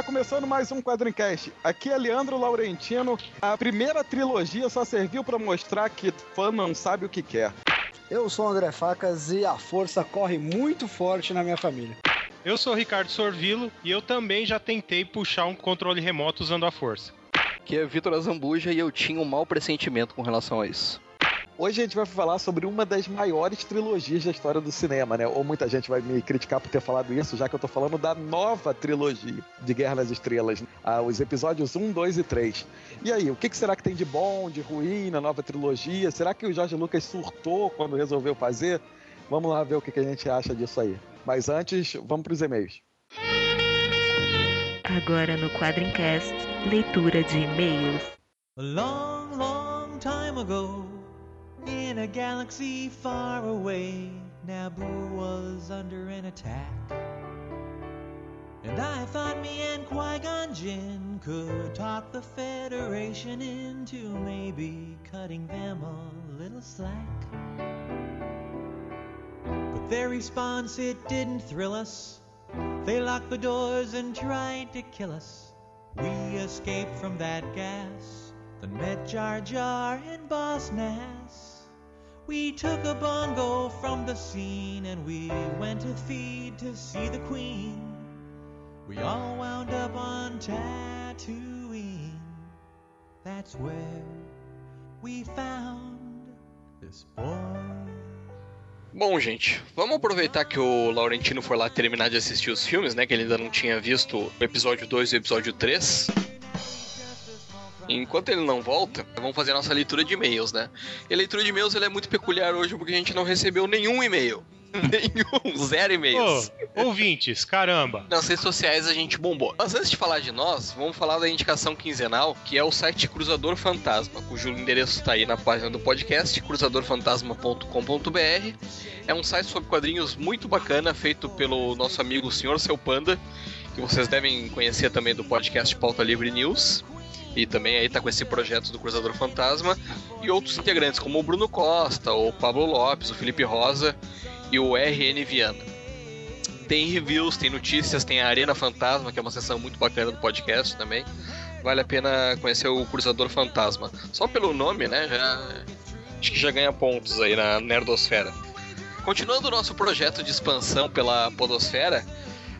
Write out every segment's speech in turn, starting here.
Está começando mais um Quadrincast. Aqui é Leandro Laurentino. A primeira trilogia só serviu para mostrar que fã não sabe o que quer. Eu sou o André Facas e a força corre muito forte na minha família. Eu sou o Ricardo Sorvilo e eu também já tentei puxar um controle remoto usando a força. Aqui é Vitor Azambuja e eu tinha um mau pressentimento com relação a isso. Hoje a gente vai falar sobre uma das maiores trilogias da história do cinema, né? Ou muita gente vai me criticar por ter falado isso, já que eu tô falando da nova trilogia de Guerra nas Estrelas, ah, os episódios 1, 2 e 3. E aí, o que, que será que tem de bom, de ruim na nova trilogia? Será que o Jorge Lucas surtou quando resolveu fazer? Vamos lá ver o que, que a gente acha disso aí. Mas antes, vamos pros e-mails. Agora no Quadrincast, leitura de e-mails. A long, long time ago, in a galaxy far away, Naboo was under an attack. And I thought me and Qui-Gon Jinn could talk the Federation into maybe cutting them a little slack. But their response, it didn't thrill us. They locked the doors and tried to kill us. We escaped from that gas, then met Jar Jar and Boss Nass. We took a bongo from the scene and we went to feed to see the Queen. We all wound up on Tatooine. That's where we found this boy. Bom, gente, vamos aproveitar que o Laurentino foi lá terminar de assistir os filmes, né? Que ele ainda não tinha visto o episódio 2 e o episódio 3. Enquanto ele não volta, vamos fazer a nossa leitura de e-mails, né? E a leitura de e-mails é muito peculiar hoje porque a gente não recebeu nenhum e-mail. Nenhum, zero e-mails. Ô, ouvintes, caramba. Nas redes sociais a gente bombou. Mas antes de falar de nós, vamos falar da indicação quinzenal, que é o site Cruzador Fantasma, cujo endereço está aí na página do podcast, cruzadorfantasma.com.br. É um site sobre quadrinhos muito bacana, feito pelo nosso amigo Senhor Seu Panda, que vocês devem conhecer também do podcast Pauta Livre News. E também aí tá com esse projeto do Cruzador Fantasma. E outros integrantes, como o Bruno Costa, o Pablo Lopes, o Felipe Rosa e o RN Viana. Tem reviews, tem notícias, tem a Arena Fantasma, que é uma sessão muito bacana do podcast também. Vale a pena conhecer o Cruzador Fantasma. Só pelo nome, né? Já, acho que já ganha pontos aí na Nerdosfera. Continuando o nosso projeto de expansão pela Podosfera,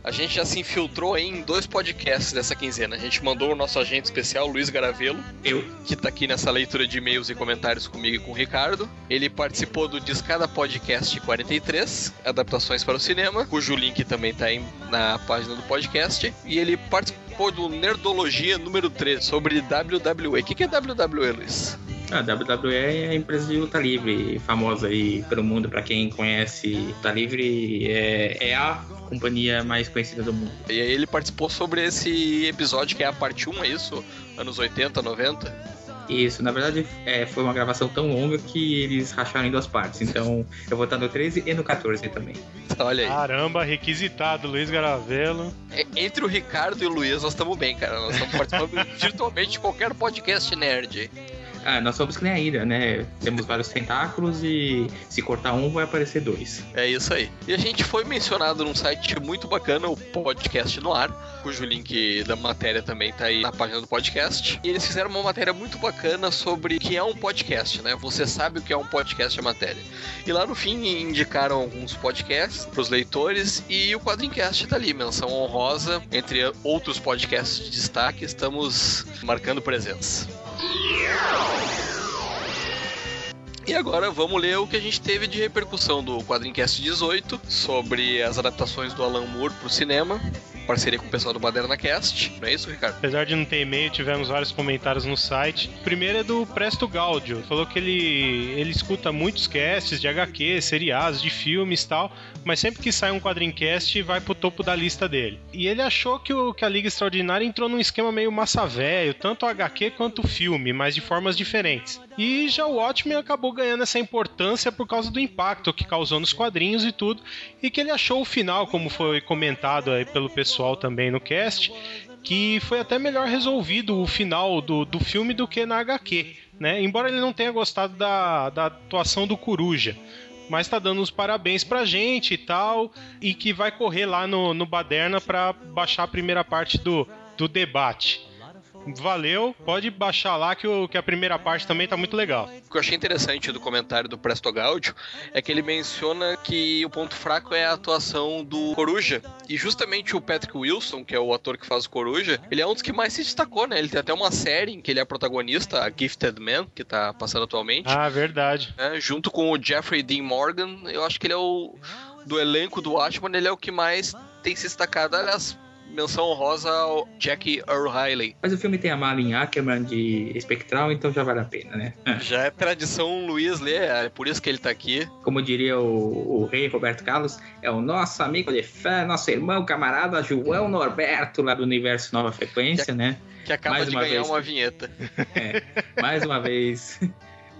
a gente já se infiltrou em dois podcasts dessa quinzena. A gente mandou o nosso agente especial, Luiz Garavelo, eu, que tá aqui nessa leitura de e-mails e comentários comigo e com o Ricardo. Ele participou do Discada Podcast 43, Adaptações para o Cinema, cujo link também tá aí na página do podcast. E ele participou do Nerdologia número 3, sobre WWE. O que, que é WWE, Luiz? A WWE é a empresa de luta livre, famosa aí pelo mundo. Pra quem conhece luta livre, é, é a companhia mais conhecida do mundo. E aí ele participou sobre esse episódio que é a parte 1, é isso? Anos 80, 90? Isso, na verdade é, foi uma gravação tão longa que eles racharam em duas partes. Então eu vou estar no 13 e no 14 também. Olha aí. Caramba, requisitado, Luiz Garavelo. É, Entre o Ricardo e o Luiz, nós estamos bem, cara. Nós estamos participando virtualmente de qualquer podcast nerd. Ah, nós somos que nem a Hydra, né? Temos vários tentáculos e se cortar um vai aparecer dois. É isso aí. E a gente foi mencionado num site muito bacana, o Podcast no Ar, cujo link da matéria também tá aí na página do podcast. E eles fizeram uma matéria muito bacana sobre o que é um podcast, né? Você sabe o que é um podcast a matéria. E lá no fim indicaram alguns podcasts pros leitores e o Quadrincast tá ali, menção honrosa, entre outros podcasts de destaque, estamos marcando presença. E agora vamos ler o que a gente teve de repercussão do Quadrincast 18 sobre as adaptações do Alan Moore pro cinema parceria com o pessoal do Baderna Cast, não é isso, Ricardo? Apesar de não ter e-mail, tivemos vários comentários no site. O primeiro é do Presto Gaudio. Falou que ele, ele escuta muitos casts de HQ, seriados, de filmes e tal, mas sempre que sai um quadrincast vai pro topo da lista dele. E ele achou que, o, que a Liga Extraordinária entrou num esquema meio massa velho, tanto HQ quanto filme, mas de formas diferentes. E já o Watchmen acabou ganhando essa importância por causa do impacto que causou nos quadrinhos e tudo, e que ele achou o final, como foi comentado aí pelo pessoal também no cast, que foi até melhor resolvido o final do, do filme do que na HQ, né? Embora ele não tenha gostado da, da atuação do Coruja. Mas tá dando os parabéns pra gente e tal, e que vai correr lá no, no Baderna pra baixar a primeira parte do, do debate. Valeu, pode baixar lá que, o, que a primeira parte também tá muito legal. O que eu achei interessante do comentário do Presto Gaudio é que ele menciona que o ponto fraco é a atuação do Coruja. E justamente o Patrick Wilson, que é o ator que faz o Coruja, ele é um dos que mais se destacou, né? Ele tem até uma série em que ele é protagonista, a Gifted Man, que tá passando atualmente. Ah, verdade. É, junto com o Jeffrey Dean Morgan, eu acho que ele é o. Do elenco do Watchmen, ele é o que mais tem se destacado. Aliás, menção honrosa ao Jack Earl Riley. Mas o filme tem a Malin Ackerman de Espectral, então já vale a pena, né? Já é tradição Luiz ler, é por isso que ele tá aqui. Como diria o, o rei Roberto Carlos, é o nosso amigo de fé, nosso irmão, camarada João Norberto, lá do Universo Nova Frequência, que, né? Que acaba Mais de uma ganhar vez. uma vinheta. É, mais uma vez.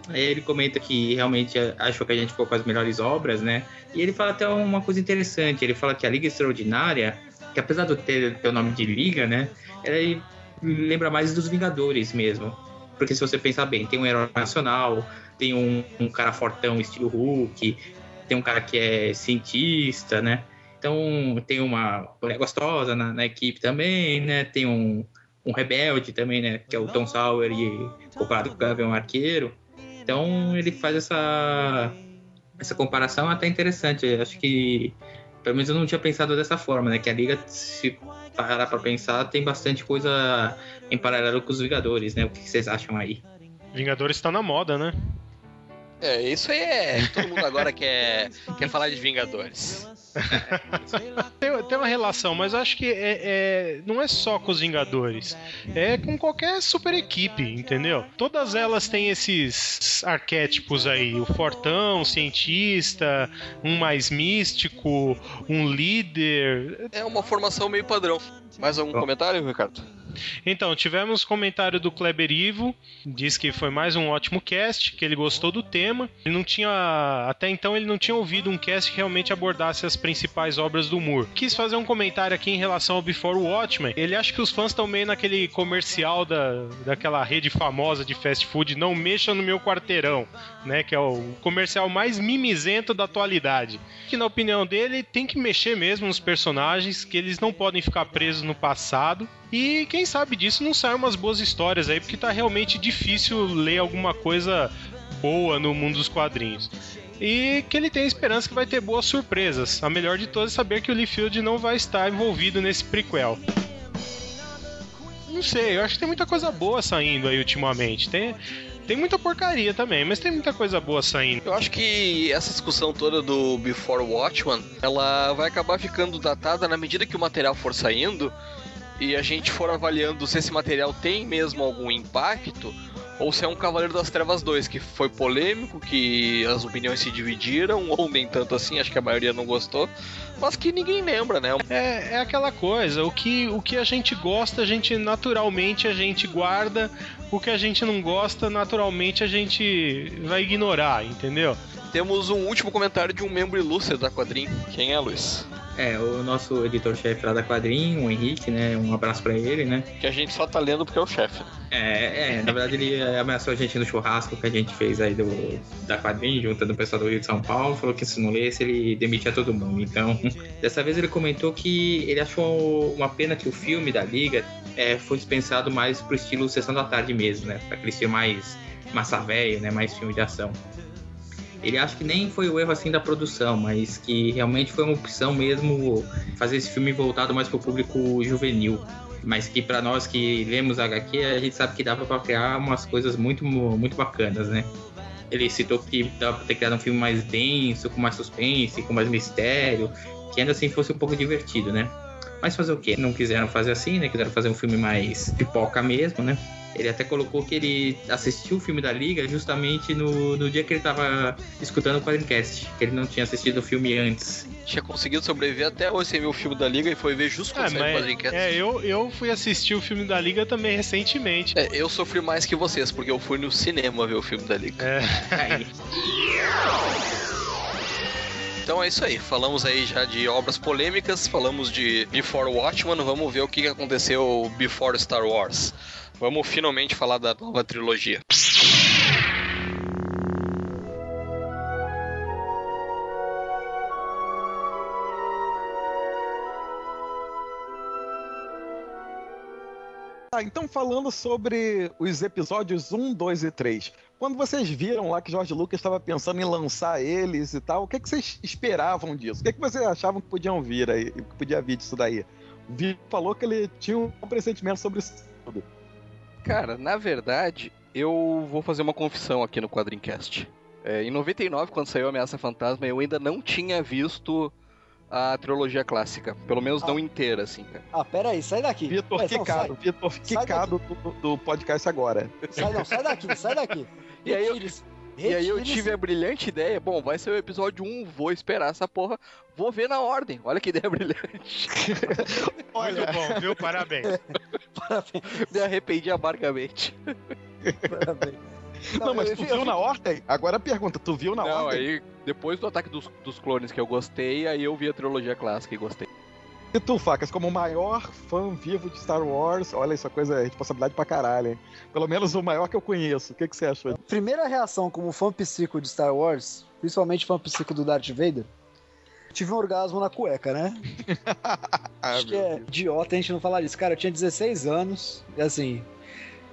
Aí ele comenta que realmente achou que a gente ficou com as melhores obras, né? E ele fala até uma coisa interessante. Ele fala que a Liga Extraordinária, que apesar de ter, o nome de Liga, né? Ela lembra mais dos Vingadores mesmo. Porque se você pensar bem, tem um herói nacional, tem um, um cara fortão estilo Hulk, tem um cara que é cientista, né? Então tem uma mulher gostosa na, na equipe também, né? Tem um, um rebelde também, né? Que é o Tom Sawyer e comparado com o Gavião Arqueiro. Então ele faz essa essa comparação até interessante. Acho que pelo menos eu não tinha pensado dessa forma, né? Que a liga se parar para pensar tem bastante coisa em paralelo com os Vingadores, né? O que vocês acham aí? Vingadores tá na moda, né? É, isso aí é. Todo mundo agora quer, quer falar de Vingadores. tem, tem uma relação, mas acho que é, é, não é só com os Vingadores. É com qualquer super equipe, entendeu? Todas elas têm esses arquétipos aí: o fortão, o cientista, um mais místico, um líder. É uma formação meio padrão. Mais algum Bom. comentário, Ricardo? Então, tivemos comentário do Kleber Ivo, diz que foi mais um ótimo cast, que ele gostou do tema. Ele não tinha, até então ele não tinha ouvido um cast que realmente abordasse as principais obras do Moore. Quis fazer um comentário aqui em relação ao Before Watchmen. Ele acha que os fãs estão meio naquele comercial da, daquela rede famosa de fast food, não mexa no meu quarteirão, né, que é o comercial mais mimizento da atualidade. Que na opinião dele tem que mexer mesmo nos personagens, que eles não podem ficar presos no passado. E quem sabe disso não saem umas boas histórias aí, porque tá realmente difícil ler alguma coisa boa no mundo dos quadrinhos. E que ele tem esperança que vai ter boas surpresas. A melhor de todas é saber que o Lee Field não vai estar envolvido nesse prequel. Não sei, eu acho que tem muita coisa boa saindo aí ultimamente. Tem, tem muita porcaria também, mas tem muita coisa boa saindo. Eu acho que essa discussão toda do Before Watchman, ela vai acabar ficando datada na medida que o material for saindo e a gente for avaliando se esse material tem mesmo algum impacto ou se é um Cavaleiro das Trevas 2 que foi polêmico, que as opiniões se dividiram, ou nem tanto assim, acho que a maioria não gostou, mas que ninguém lembra, né? É, é aquela coisa, o que, o que a gente gosta, a gente naturalmente a gente guarda, o que a gente não gosta, naturalmente a gente vai ignorar, entendeu? Temos um último comentário de um membro ilustre da quadrinho. Quem é, Luiz? É, o nosso editor-chefe lá da Quadrinho, o Henrique, né? Um abraço pra ele, né? Que a gente só tá lendo porque é o chefe. É, é, na verdade ele ameaçou a gente no churrasco que a gente fez aí do, da Quadrinho, juntando o pessoal do Rio de São Paulo, falou que se não lesse ele demitia todo mundo. Então, dessa vez ele comentou que ele achou uma pena que o filme da Liga é, fosse pensado mais pro estilo Sessão da Tarde mesmo, né? Pra aquele estilo mais massa velho, né? Mais filme de ação. Ele acha que nem foi o erro assim da produção, mas que realmente foi uma opção mesmo fazer esse filme voltado mais pro público juvenil. Mas que para nós que lemos HQ, a gente sabe que dava para criar umas coisas muito, muito bacanas, né? Ele citou que dava pra ter criado um filme mais denso, com mais suspense, com mais mistério, que ainda assim fosse um pouco divertido, né? Mas fazer o quê? Não quiseram fazer assim, né? Quiseram fazer um filme mais pipoca mesmo, né? Ele até colocou que ele assistiu o filme da Liga justamente no, no dia que ele tava escutando o Quadrincast, que ele não tinha assistido o filme antes. Tinha conseguido sobreviver até hoje sem ver o filme da Liga e foi ver justo quando É, saiu o Quadrincast. é eu, eu fui assistir o filme da Liga também recentemente. É, eu sofri mais que vocês, porque eu fui no cinema ver o filme da Liga. É. Aí, Então é isso aí, falamos aí já de obras polêmicas, falamos de Before Watchmen, vamos ver o que que aconteceu Before Star Wars. Vamos finalmente falar da nova trilogia. Ah, então falando sobre os episódios 1, 2 e 3. Quando vocês viram lá que George Lucas estava pensando em lançar eles e tal, o que, que vocês esperavam disso? O que, que vocês achavam que podiam vir aí, que podia vir disso daí? Vitor falou que ele tinha um pressentimento sobre isso tudo. Cara, na verdade, eu vou fazer uma confissão aqui no Quadrincast. É, em 99, quando saiu Ameaça Fantasma, eu ainda não tinha visto a trilogia clássica. Pelo menos não inteira, assim, cara. Ah, pera aí, sai daqui. Vitor não, Quicado, Vitor Sai Quicado do, do podcast agora. Sai, não, sai daqui, sai daqui. E aí eu-. E aí eu tive a brilhante ideia, bom, vai ser o episódio 1, vou esperar essa porra, vou ver na ordem. Olha que ideia brilhante. Muito bom, viu? Parabéns. Parabéns, Me arrependi amargamente. parabéns. Não, mas eu tu viu vi- na ordem? Agora a pergunta, tu viu na Não, ordem? aí depois do ataque dos, dos clones que eu gostei, aí eu vi a trilogia clássica e gostei. E tu, Facas, como o maior fã vivo de Star Wars, olha, isso é coisa, é responsabilidade pra caralho, hein? Pelo menos o maior que eu conheço. O que, que você achou? Primeira reação como fã psico de Star Wars, principalmente fã psico do Darth Vader, tive um orgasmo na cueca, né? Ah, Acho que é idiota a gente não falar disso. Cara, eu tinha 16 anos, e assim.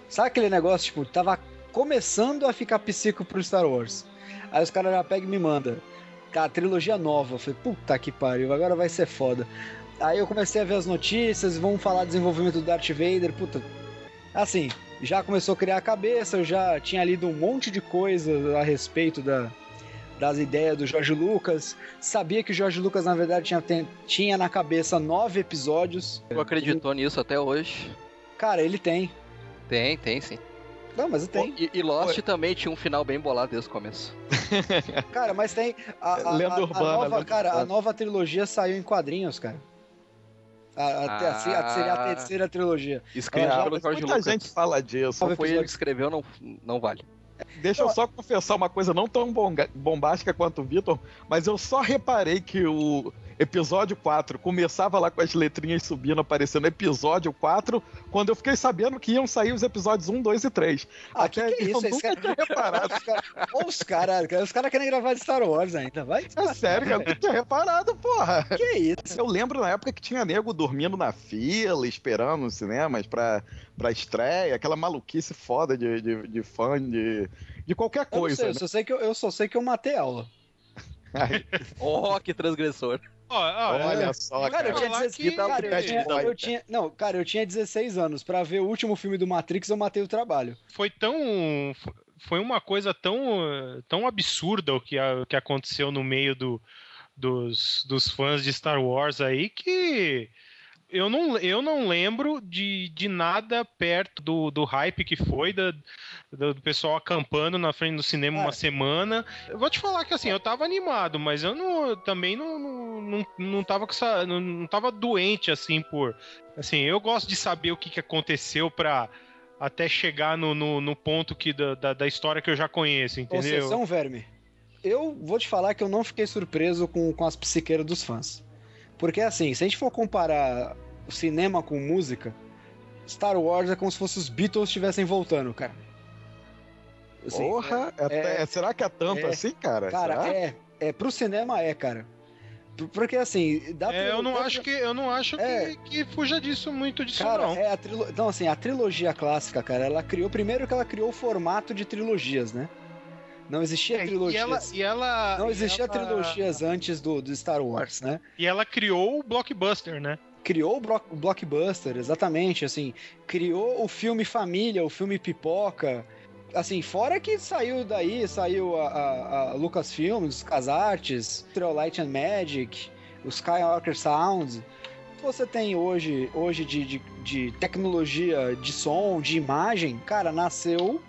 Sabe aquele negócio, tipo, tava começando a ficar psico pro Star Wars. Aí os caras já pegam e me mandam. Cara, trilogia nova. Eu falei, puta que pariu, agora vai ser foda. Aí eu comecei a ver as notícias, vão falar do desenvolvimento do Darth Vader, puta. Assim, já começou a criar a cabeça, eu já tinha lido um monte de coisa a respeito da, das ideias do Jorge Lucas. Sabia que o Jorge Lucas, na verdade, tinha, tem- tinha na cabeça nove episódios. Tu acreditou nisso até hoje? Cara, ele tem. Tem, tem sim. Não, mas tem. E, e Lost também tinha um final bem bolado desde o começo. Cara, mas tem. A, a- Lenda a- a urbana, nova, cara, a urbana. nova trilogia saiu em quadrinhos, cara. A, a, a- a- seria a Ah. terceira trilogia. Escrito Ah, pelo Jorge muita Lucas. gente fala disso. Não foi ele que escreveu, não, não vale. Deixa eu só confessar uma coisa não tão bombástica quanto o Vitor, mas eu só reparei que o episódio 4 começava lá com as letrinhas subindo, aparecendo episódio 4, quando eu fiquei sabendo que iam sair os episódios 1, 2 e 3. Ah, Até que que é isso? eu nunca tinha reparado. Os caras os cara, cara, os cara querem gravar de Star Wars ainda. Vai? É sério, eu nunca tinha reparado, porra. Que isso? Eu lembro na época que tinha nego dormindo na fila, esperando nos cinemas pra, pra estreia, aquela maluquice foda de, de, de fã de, de qualquer Eu, coisa. sei, eu, né? só sei que eu, eu só sei que eu matei a aula. Oh, que transgressor. Ó, ó, Olha só, Cara, eu tinha falar 16 que- cara, eu tinha- eu tinha- Não, cara, eu tinha 16 anos. Pra ver o último filme do Matrix, eu matei o trabalho. foi tão. Foi uma coisa tão, tão absurda o que, a- que aconteceu no meio do, dos, dos fãs de Star Wars aí que eu não, eu não lembro de, de nada perto do, do hype que foi da, do, do pessoal acampando na frente do cinema uma Cara. semana. Eu vou te falar que assim, eu tava animado, mas eu não, também não, não, não, não tava com essa. Não, não tava doente assim por. Assim, eu gosto de saber o que, que aconteceu pra até chegar no, no, no ponto que da, da, da história que eu já conheço, entendeu? é um verme. Eu vou te falar que eu não fiquei surpreso com, com as psiqueiras dos fãs. Porque assim, se a gente for comparar o cinema com música, Star Wars é como se fosse os Beatles estivessem voltando, cara. Assim, Porra, é- é- é- será que é tanto é- assim, cara? Cara, Será? é, é. Pro cinema é, cara. Por- Porque assim, dá É, eu não dá acho que eu não acho É. que, que fuja disso muito disso Cara, não. é a trilo... Então, assim, a trilogia clássica, cara, ela criou. Primeiro que ela criou o formato de trilogias, né? Não existia É, e trilogias. ela, e ela Não e existia ela- trilogias antes do, do Star Wars, né? E ela criou o blockbuster, né? Criou o blo- o blockbuster, exatamente, assim. Criou o filme família, o filme pipoca. Assim, fora que saiu daí, saiu a, a, a Lucasfilm, os Casartes, Trail Light and Magic, o Skywalker Sound. Você tem hoje, hoje de, de, de tecnologia de som, de imagem, cara, nasceu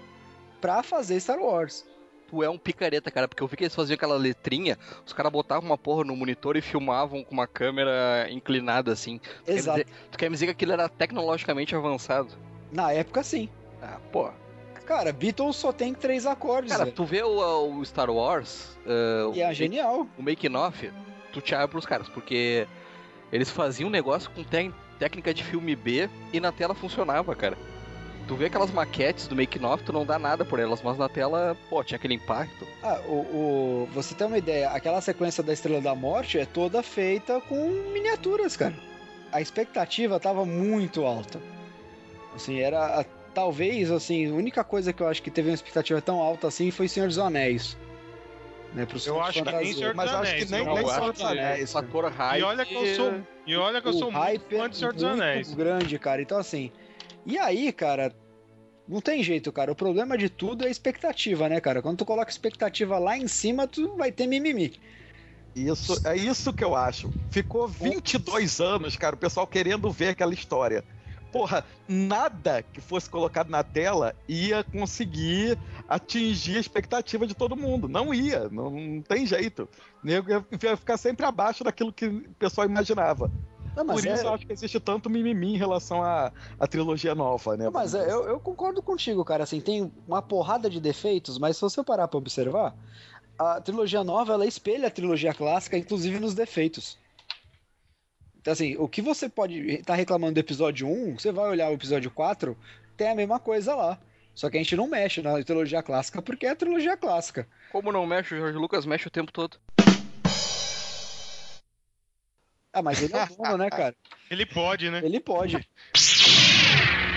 pra fazer Star Wars. Tu é um picareta, cara, porque eu vi que eles faziam aquela letrinha, os caras botavam uma porra no monitor e filmavam com uma câmera inclinada assim. Tu quer Exato. dizer- tu quer me dizer que aquilo era tecnologicamente avançado? Na época, sim. Ah, pô. Cara, Beatles só tem três acordes, Cara, velho. tu vê o, o Star Wars, uh, E é o, genial. o making off, tu te abre pros caras, porque eles faziam um negócio com técnica de filme B e na tela funcionava, cara. Tu vê aquelas maquetes do making off, tu não dá nada por elas, mas na tela, pô, tinha aquele impacto. Ah, o, o- você tem uma ideia, aquela sequência da Estrela da Morte é toda feita com miniaturas, cara. A expectativa tava muito alta. Assim, era a- talvez assim, a única coisa que eu acho que teve uma expectativa tão alta assim foi Senhor dos Anéis. Né, pros Eu acho que nem. Senhor dos Mas eu acho que Anéis. nem- nem Senhor dos de- Anéis. fator hype. E olha que eu sou, e olha que eu sou muito hype fã de Senhor dos muito Anéis. grande, cara. Então, assim. E aí, cara, não tem jeito, cara. O problema de tudo é a expectativa, né, cara? Quando tu coloca expectativa lá em cima, tu vai ter mimimi. Isso, é isso que eu acho. Ficou 22 anos, cara, o pessoal querendo ver aquela história. Porra, nada que fosse colocado na tela ia conseguir atingir a expectativa de todo mundo. Não ia, não, não tem jeito. Ia ficar sempre abaixo daquilo que o pessoal imaginava. Não, Por isso é- eu acho que existe tanto mimimi em relação à, à trilogia nova, né? Não, mas é, eu, eu concordo contigo, cara. Assim, tem uma porrada de defeitos, mas se você parar pra observar, a trilogia nova ela espelha a trilogia clássica, inclusive nos defeitos. Então, assim, o que você pode estar reclamando do episódio 1, você vai olhar o episódio 4, tem a mesma coisa lá. Só que a gente não mexe na trilogia clássica porque é a trilogia clássica. Como não mexe, o Jorge Lucas mexe o tempo todo. Ah, mas ele é o dono, né, cara? Ele pode, né? Ele pode.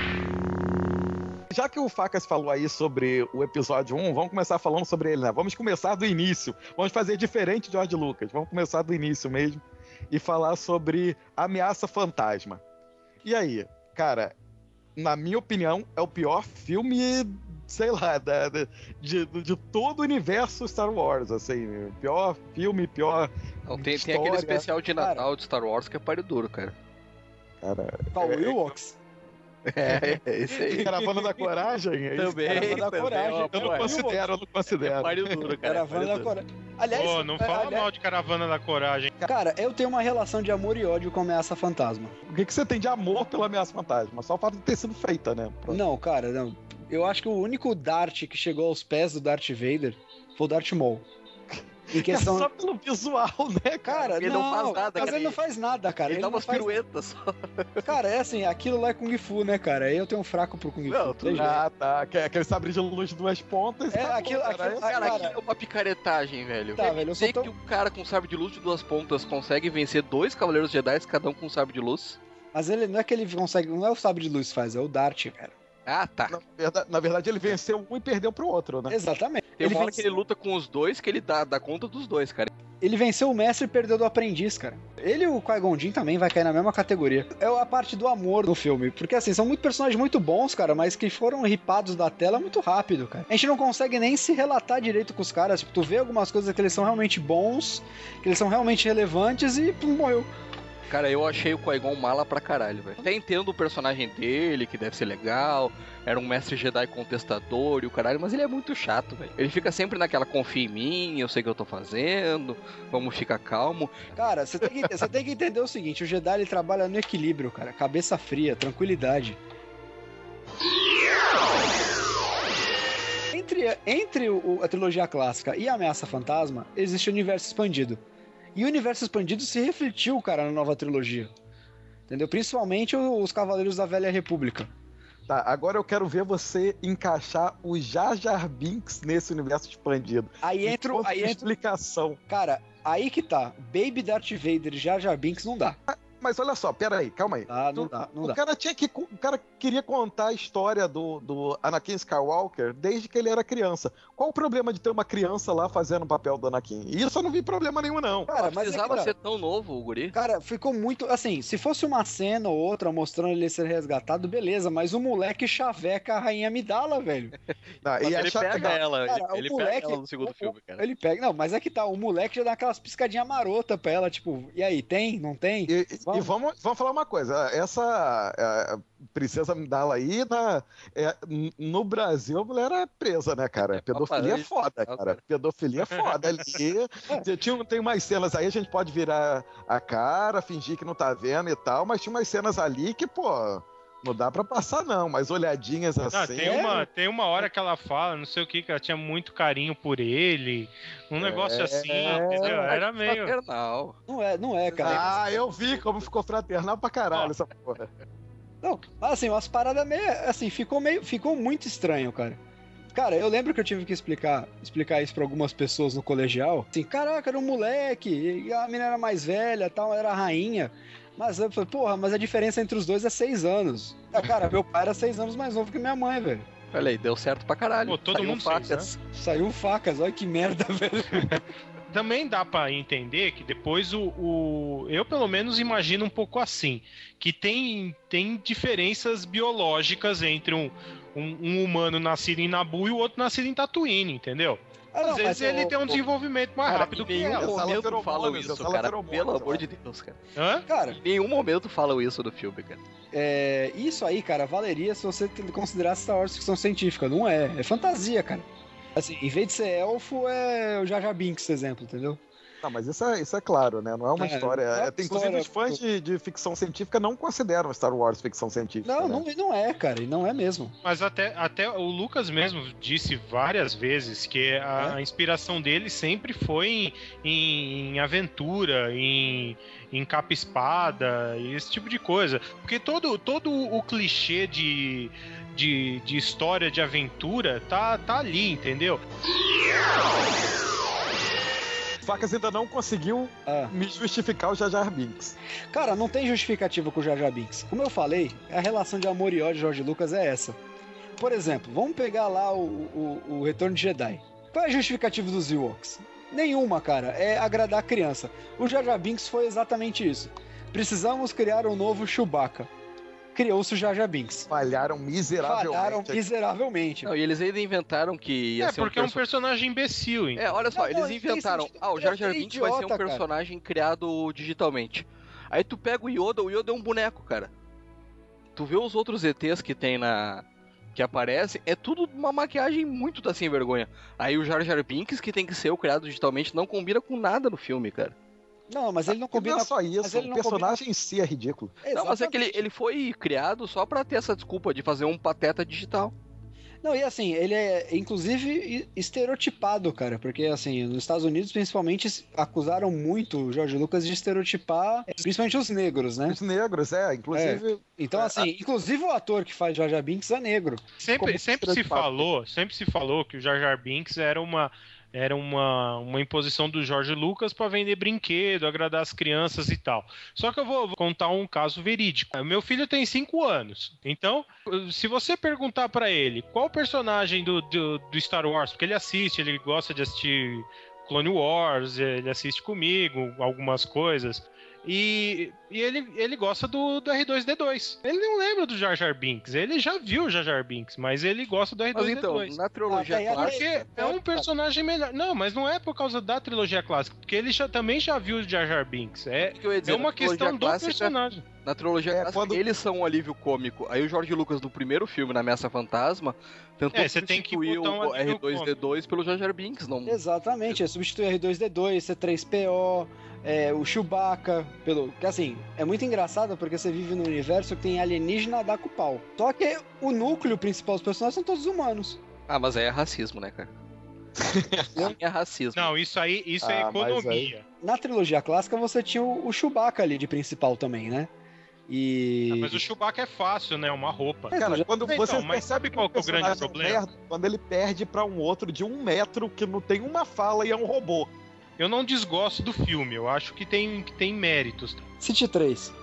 Já que o Facas falou aí sobre o episódio 1, vamos começar falando sobre ele, né? Vamos começar do início. Vamos fazer diferente de George Lucas. Vamos começar do início mesmo e falar sobre Ameaça Fantasma. E aí, cara, na minha opinião, é o pior filme, sei lá, da- da- de, de todo o universo Star Wars, assim. Pior filme, pior. Não, tem, tem aquele especial de Cara. Natal de Star Wars que é páreo duro, cara. Cara, Qual, É, o Ewoks? É, é esse aí. Caravana da Coragem? É isso? Também, Caravana da também, Coragem. ó, Eu não é- considero, eu não considero. É páreo duro, cara. é Caravana da. Coragem. Aliás, Pô, não fala aliás, mal de Caravana da Coragem. cara, eu tenho uma relação de amor e ódio com Ameaça Fantasma. O que, que você tem de amor pela Ameaça Fantasma? Só o fato de ter sido feita, né? Pronto. Não, cara, não. Eu acho que o único Dart que chegou aos pés do Darth Vader foi o Darth Maul. Em É questão. só pelo visual, né, cara? Cara, Ele não faz nada, mas cara. ele não faz nada, cara. Ele, Ele, dá não umas faz... piruetas só. Cara, é assim, aquilo lá é Kung Fu, né, cara? Eu tenho um fraco pro Kung Não, Fu. jeito. Ah, tá. Que- Aquele sabre de luz de duas pontas. É, tá bom, aquilo- cara. aquilo- Cara, Cara, aquilo é uma picaretagem, velho. Tá, velho, eu sou dizer tão- que um cara com sabre de luz de duas pontas consegue vencer dois Cavaleiros Jedi, cada um com sabre de luz? Mas ele não é que ele consegue. Não é o sabre de luz que faz, é o Dart, cara. Ah, tá. Na verdade, na verdade, ele venceu um e perdeu pro outro, né? Exatamente. Tem Ele uma hora que ele luta com os dois que ele dá, dá conta dos dois, cara. ele venceu o mestre e perdeu do aprendiz, cara. Ele e o Qui-Gon Jinn também vai cair na mesma categoria. É a parte do amor do filme. Porque, assim, são muitos personagens muito bons, cara, mas que foram ripados da tela muito rápido, cara. A gente não consegue nem se relatar direito com os caras. Tipo, tu vê algumas coisas que eles são realmente bons, que eles são realmente relevantes e pum, morreu. Cara, eu achei o Qui-Gon mala pra caralho, velho. Até entendo o personagem dele, que deve ser legal. Era um mestre Jedi contestador e o caralho, mas ele é muito chato, velho. Ele fica sempre naquela confia em mim, eu sei o que eu tô fazendo, vamos ficar calmo. Cara, você tem, que, tem que entender o seguinte: o Jedi ele trabalha no equilíbrio, cara. Cabeça fria, tranquilidade. Entre, entre o- a trilogia clássica e a Ameaça Fantasma, existe o universo expandido. E o universo expandido se refletiu, cara, na nova trilogia. Entendeu? Principalmente os Cavaleiros da Velha República. Tá, agora eu quero ver você encaixar o Jar Jar Binks nesse universo expandido. Aí entra, aí entra, explicação. cara, aí que tá. Baby Darth Vader e Jar Jar Binks não dá. Mas olha só, peraí, calma aí. Ah, não Tu- dá, não o dá. cara tinha que. O cara queria contar a história do, do Anakin Skywalker desde que ele era criança. Qual o problema de ter uma criança lá fazendo o papel do Anakin? E isso eu não vi problema nenhum, não. Cara, Não mas é que precisava tá. ser tão novo, o guri. Cara, ficou muito. Assim, se fosse uma cena ou outra mostrando ele ser resgatado, beleza, mas o moleque chaveca a rainha Amidala, velho. Mas e ele é chato- pega ela, Cara, ele, ele moleque- pega ela no segundo o- filme, cara. Ele pega. Não, mas é que tá, o moleque já dá aquelas piscadinhas marota pra ela, tipo, e aí, tem? Não tem? E- Vamos. e vamos, vamos falar uma coisa. Essa é, princesa Amidala aí, na, é, no Brasil, a mulher é presa, né, cara? Pedofilia é foda, cara. cara. Pedofilia é foda ali. Tinha, tem umas cenas aí, a gente pode virar a cara, fingir que não tá vendo e tal, mas tinha umas cenas ali que, pô, não dá pra passar, não. Mas olhadinhas assim. Ah, tem, uma, tem uma hora que ela fala, não sei o que, que ela tinha muito carinho por ele. Um negócio assim, entendeu? Era meio. Fraternal. Não é, não é, cara. Ah, eu vi como ficou fraternal pra caralho essa porra. Não, mas assim, umas paradas meio. Assim, ficou meio. Ficou muito estranho, cara. Cara, eu lembro que eu tive que explicar, explicar isso pra algumas pessoas no colegial. Assim, caraca, era um moleque, e a menina era mais velha tal, era a rainha. Mas eu falei, porra, mas a diferença entre os dois é seis anos. Ah, cara, meu pai era seis anos mais novo que minha mãe, velho. Olha aí, deu certo pra caralho. Pô, todo Saiu mundo fez, facas. Saiu facas, olha que merda, velho. Também dá pra entender que depois o, o- Eu, pelo menos, imagino um pouco assim: que tem, tem diferenças biológicas entre um, um, um humano nascido em Nabu e o outro nascido em Tatooine, entendeu? Ah, Às vezes ele tem um desenvolvimento mais Cara, rápido em que nenhum ela. Momento feromonas, falam isso, cara. Pelo eu amor de Deus, cara. Hã? Cara, Em nenhum momento falam isso no filme, cara. é, isso aí, cara, valeria se você considerasse Star Wars ficção científica. Não é, é fantasia, cara. Assim, em vez de ser elfo, é o Jar Binks, exemplo, entendeu? Não, mas isso é, isso é claro, né? Não é uma É, história. é É, tem, inclusive, os história- fãs de, de ficção científica não consideram Star Wars ficção científica. Não, né? não, não é, cara, e não é mesmo. Mas até, até o Lucas mesmo disse várias vezes que a, É? a inspiração dele sempre foi em, em- em aventura, em, em capa-espada, e esse tipo de coisa. Porque todo, todo o clichê de, de, de história de aventura tá, tá ali, entendeu? Facas ainda não conseguiu Ah. me justificar o Jar Jar Binks. Cara, não tem justificativa com o Jar Jar Binks. Como eu falei, a relação de amor e ódio de George Lucas é essa. Por exemplo, vamos pegar lá o, o, o Retorno de Jedi. Qual é a justificativa dos Ewoks? Nenhuma, cara. É agradar a criança. O Jar Jar Binks foi exatamente isso. Precisamos criar um novo Chewbacca. Criou-se o Jar Jar Binks. Falharam miseravelmente. Falharam miseravelmente. Não, e eles ainda inventaram que ia É, ser porque é um personagem imbecil, hein? É, olha só, Não, eles não, inventaram. sentido. Ah, o Jar É Jar Binks vai ser um cara. personagem criado digitalmente. Aí tu pega o Yoda, o Yoda é um boneco, cara. Tu vê os outros ETs que tem na. que aparecem, é tudo uma maquiagem muito da sem vergonha. Aí o Jar Jar Binks, que tem que ser o criado digitalmente, não combina com nada no filme, cara. Não, mas ele não combina não é só mas isso, ele o personagem em si é ridículo. Não, mas é que ele, Exatamente. ele foi criado só pra ter essa desculpa de fazer um pateta digital. Não, e assim, ele é inclusive estereotipado, cara, porque assim, nos Estados Unidos principalmente acusaram muito o George Lucas de estereotipar, eh, principalmente os negros, né? Os negros, é, inclusive. Então É, assim, inclusive o ator que faz Jar Jar Binks é negro. Sempre, sempre se falou, sempre se falou que o Jar Jar Binks era uma era uma, uma imposição do Jorge Lucas para vender brinquedo, agradar as crianças e tal. Só que eu vou, contar um caso verídico. Meu filho tem 5 anos. Então, se você perguntar para ele qual personagem do, do, do Star Wars, porque ele assiste, ele gosta de assistir Clone Wars, ele assiste comigo algumas coisas. E, e ele, ele gosta do, do R2D2. Ele não lembra do Jar Jar Binks. Ele já viu o Jar Jar Binks, mas ele gosta do R2D2. Mas então, na trilogia Ah, clássica. Porque é um personagem melhor. Não, mas não é por causa da trilogia clássica, porque ele já, também já viu o Jar Jar Binks. É, que eu ia dizer, é uma questão do clássica- personagem. Na trilogia É, clássica, quando- eles são um alívio cômico. Aí o Jorge Lucas, no primeiro filme, na Ameaça Fantasma, tentou É, você tem que substituir botar o alívio R2D2 pelo Jar Jar Binks. Não... Exatamente, é substituir R2D2, C3PO, é, o Chewbacca, pelo. Que assim, é muito engraçado porque você vive num universo que tem alienígena a dar com pau. Só que o núcleo principal dos personagens são todos humanos. Ah, mas aí é racismo, né, cara? É racismo. Não, isso aí isso é Ah, mas economia. Na trilogia clássica você tinha o, o Chewbacca ali de principal também, né? E. Ah, Mas o Chewbacca é fácil, né? Uma roupa. Cara, quando Então, você mas sabe qual que é o grande personagem problema? merda, quando ele perde pra um outro de um metro que não tem uma fala e é um robô. Eu não desgosto do filme, eu acho que tem, que tem méritos. City 3.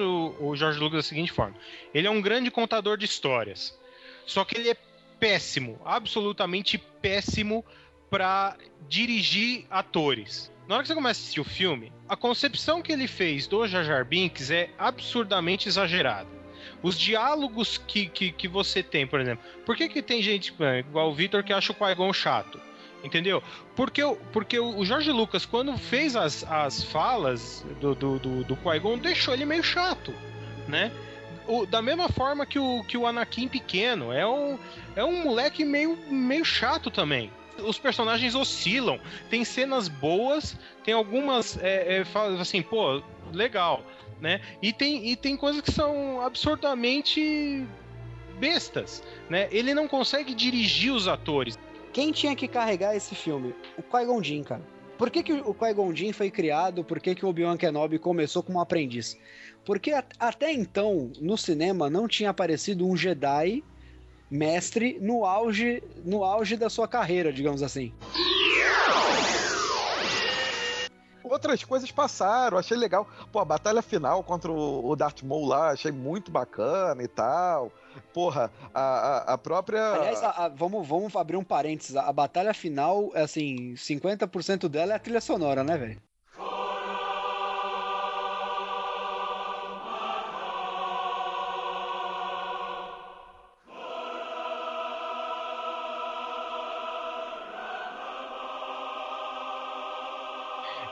mostra o, o George Lucas da seguinte forma: ele é um grande contador de histórias, só que ele é péssimo, absolutamente péssimo para dirigir atores. Na hora que você começa a assistir o filme, a concepção que ele fez do Jar Jar Binks é absurdamente exagerada. Os diálogos que, que, que você tem, por exemplo. Por que, que tem gente é, igual o Victor que acha o Qui-Gon chato? Entendeu? Porque, porque o Jorge Lucas, quando fez as, as falas do, do, do, do deixou ele meio chato, né? O- da mesma forma que o, que o Anakin pequeno. É um, é um moleque meio, meio chato também. Os personagens oscilam. Tem cenas boas, tem algumas. É, é, assim, pô, legal, né? E tem, e tem coisas que são absurdamente bestas, né? Ele não consegue dirigir os atores. Quem tinha que carregar esse filme? O Qui-Gon Jinn, cara. Por que, que o Qui-Gon Jinn foi criado? Por que, que o Obi-Wan Kenobi começou como aprendiz? Porque a- até então, no cinema, não tinha aparecido um Jedi mestre no auge, no auge da sua carreira, digamos assim. Outras coisas passaram, achei legal. Pô, a batalha final contra o Darth Maul lá, achei muito bacana e tal. Porra, a, a, a própria. Aliás, a- a- vamos, vamos abrir um parênteses. A, a batalha final, assim, 50% dela é a trilha sonora, né, velho?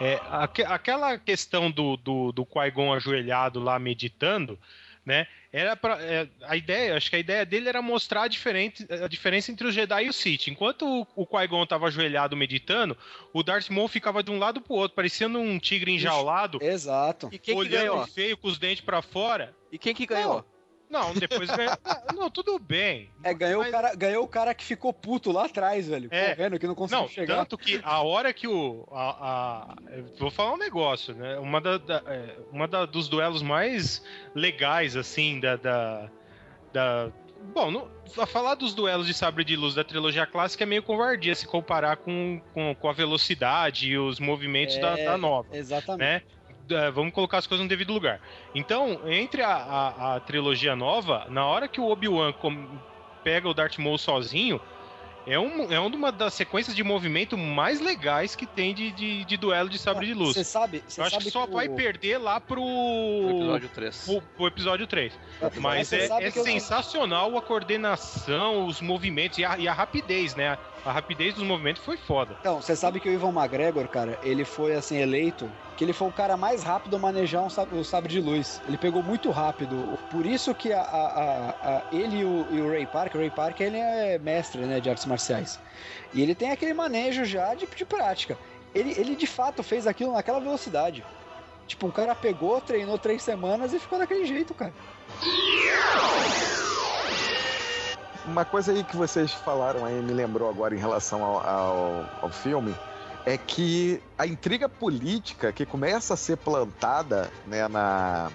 É, aque- aquela questão do, do, do Qui-Gon ajoelhado lá meditando, né? Era para a ideia, acho que a ideia dele era mostrar a, diferente, a diferença entre o Jedi e o Sith. Enquanto o, o Qui-Gon tava ajoelhado meditando, o Darth Maul ficava de um lado pro outro, parecendo um tigre enjaulado, Exato. E quem que olhando ganhou? feio com os dentes pra fora. E quem que ganhou? Não, depois ganhou. Não, tudo bem. É, ganhou, Mas- o cara, ganhou o cara que ficou puto lá atrás, velho. É. Correndo, que não conseguiu Não, chegar. tanto que a hora que o. A, a- vou falar um negócio, né? Uma, da, da- é, uma da- dos duelos mais legais, assim, da. da, da- bom, não, a falar dos duelos de sabre de luz da trilogia clássica é meio covardia se comparar com, com, com a velocidade e os movimentos da, É, da nova Exatamente. né? É, Vamos colocar as coisas no devido lugar. Então, entre a, a- a trilogia nova, na hora que o Obi-Wan pega o Darth Maul sozinho, é, um, é uma das sequências de movimento mais legais que tem de, de, de duelo de sabre de luz. Você sabe, você Eu acho sabe que só o- vai perder lá pro, episódio 3. pro, pro episódio 3. Mas é, é que eu- sensacional a coordenação, os movimentos e a, e a rapidez, né? A rapidez dos movimentos foi foda. Então, você sabe que o Ivan McGregor, cara, ele foi assim eleito que ele foi o cara mais rápido a manejar um o sabre de luz. Ele pegou muito rápido. Por isso que a- a- a- ele e o, e o Ray Park, o Ray Park ele é mestre né, de artes marciais. E ele tem aquele manejo já de, de prática. Ele, ele de fato fez aquilo naquela velocidade. Tipo, um cara pegou, treinou três semanas e ficou daquele jeito, cara. Uma coisa aí que vocês falaram aí, me lembrou agora em relação ao, ao, ao filme, é que a intriga política que começa a ser plantada né, na,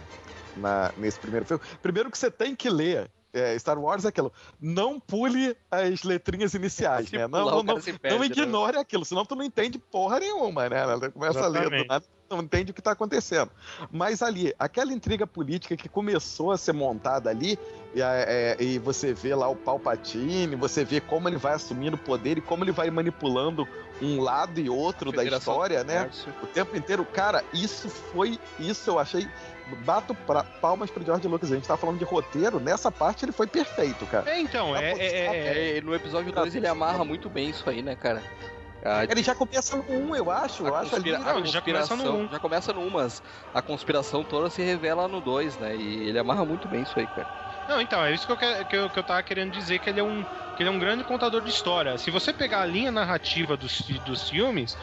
na- nesse primeiro filme. Primeiro que você tem que ler. é, Star Wars é aquilo. Não pule as letrinhas iniciais, né? Não, não, não, perde, não né? ignore aquilo, senão tu não entende porra nenhuma, né? Começa a ler do Exatamente. nada, não entende o que tá acontecendo. Mas ali, aquela intriga política que começou a ser montada ali, e, é, e você vê lá o Palpatine, você vê como ele vai assumindo o poder e como ele vai manipulando um lado e outro da história, né? O tempo inteiro, cara, isso foi. Isso eu achei. Bato pra, palmas pro George Lucas. A gente tá falando de roteiro, nessa parte ele foi perfeito, cara. É, então, é, é- é- É, no episódio 2 ele amarra muito bem isso aí, né, cara? A, Ele já começa no 1, eu acho. Eu a acho ali. conspira- a Não, ele já começa no conspiração- um. Já começa no 1, mas a conspiração toda se revela no 2, né? E ele amarra muito bem isso aí, cara. Não, então, é isso que eu, que, que eu, que eu tava querendo dizer, que ele é um, que ele é um grande contador de história. Se você pegar a linha narrativa dos, dos filmes,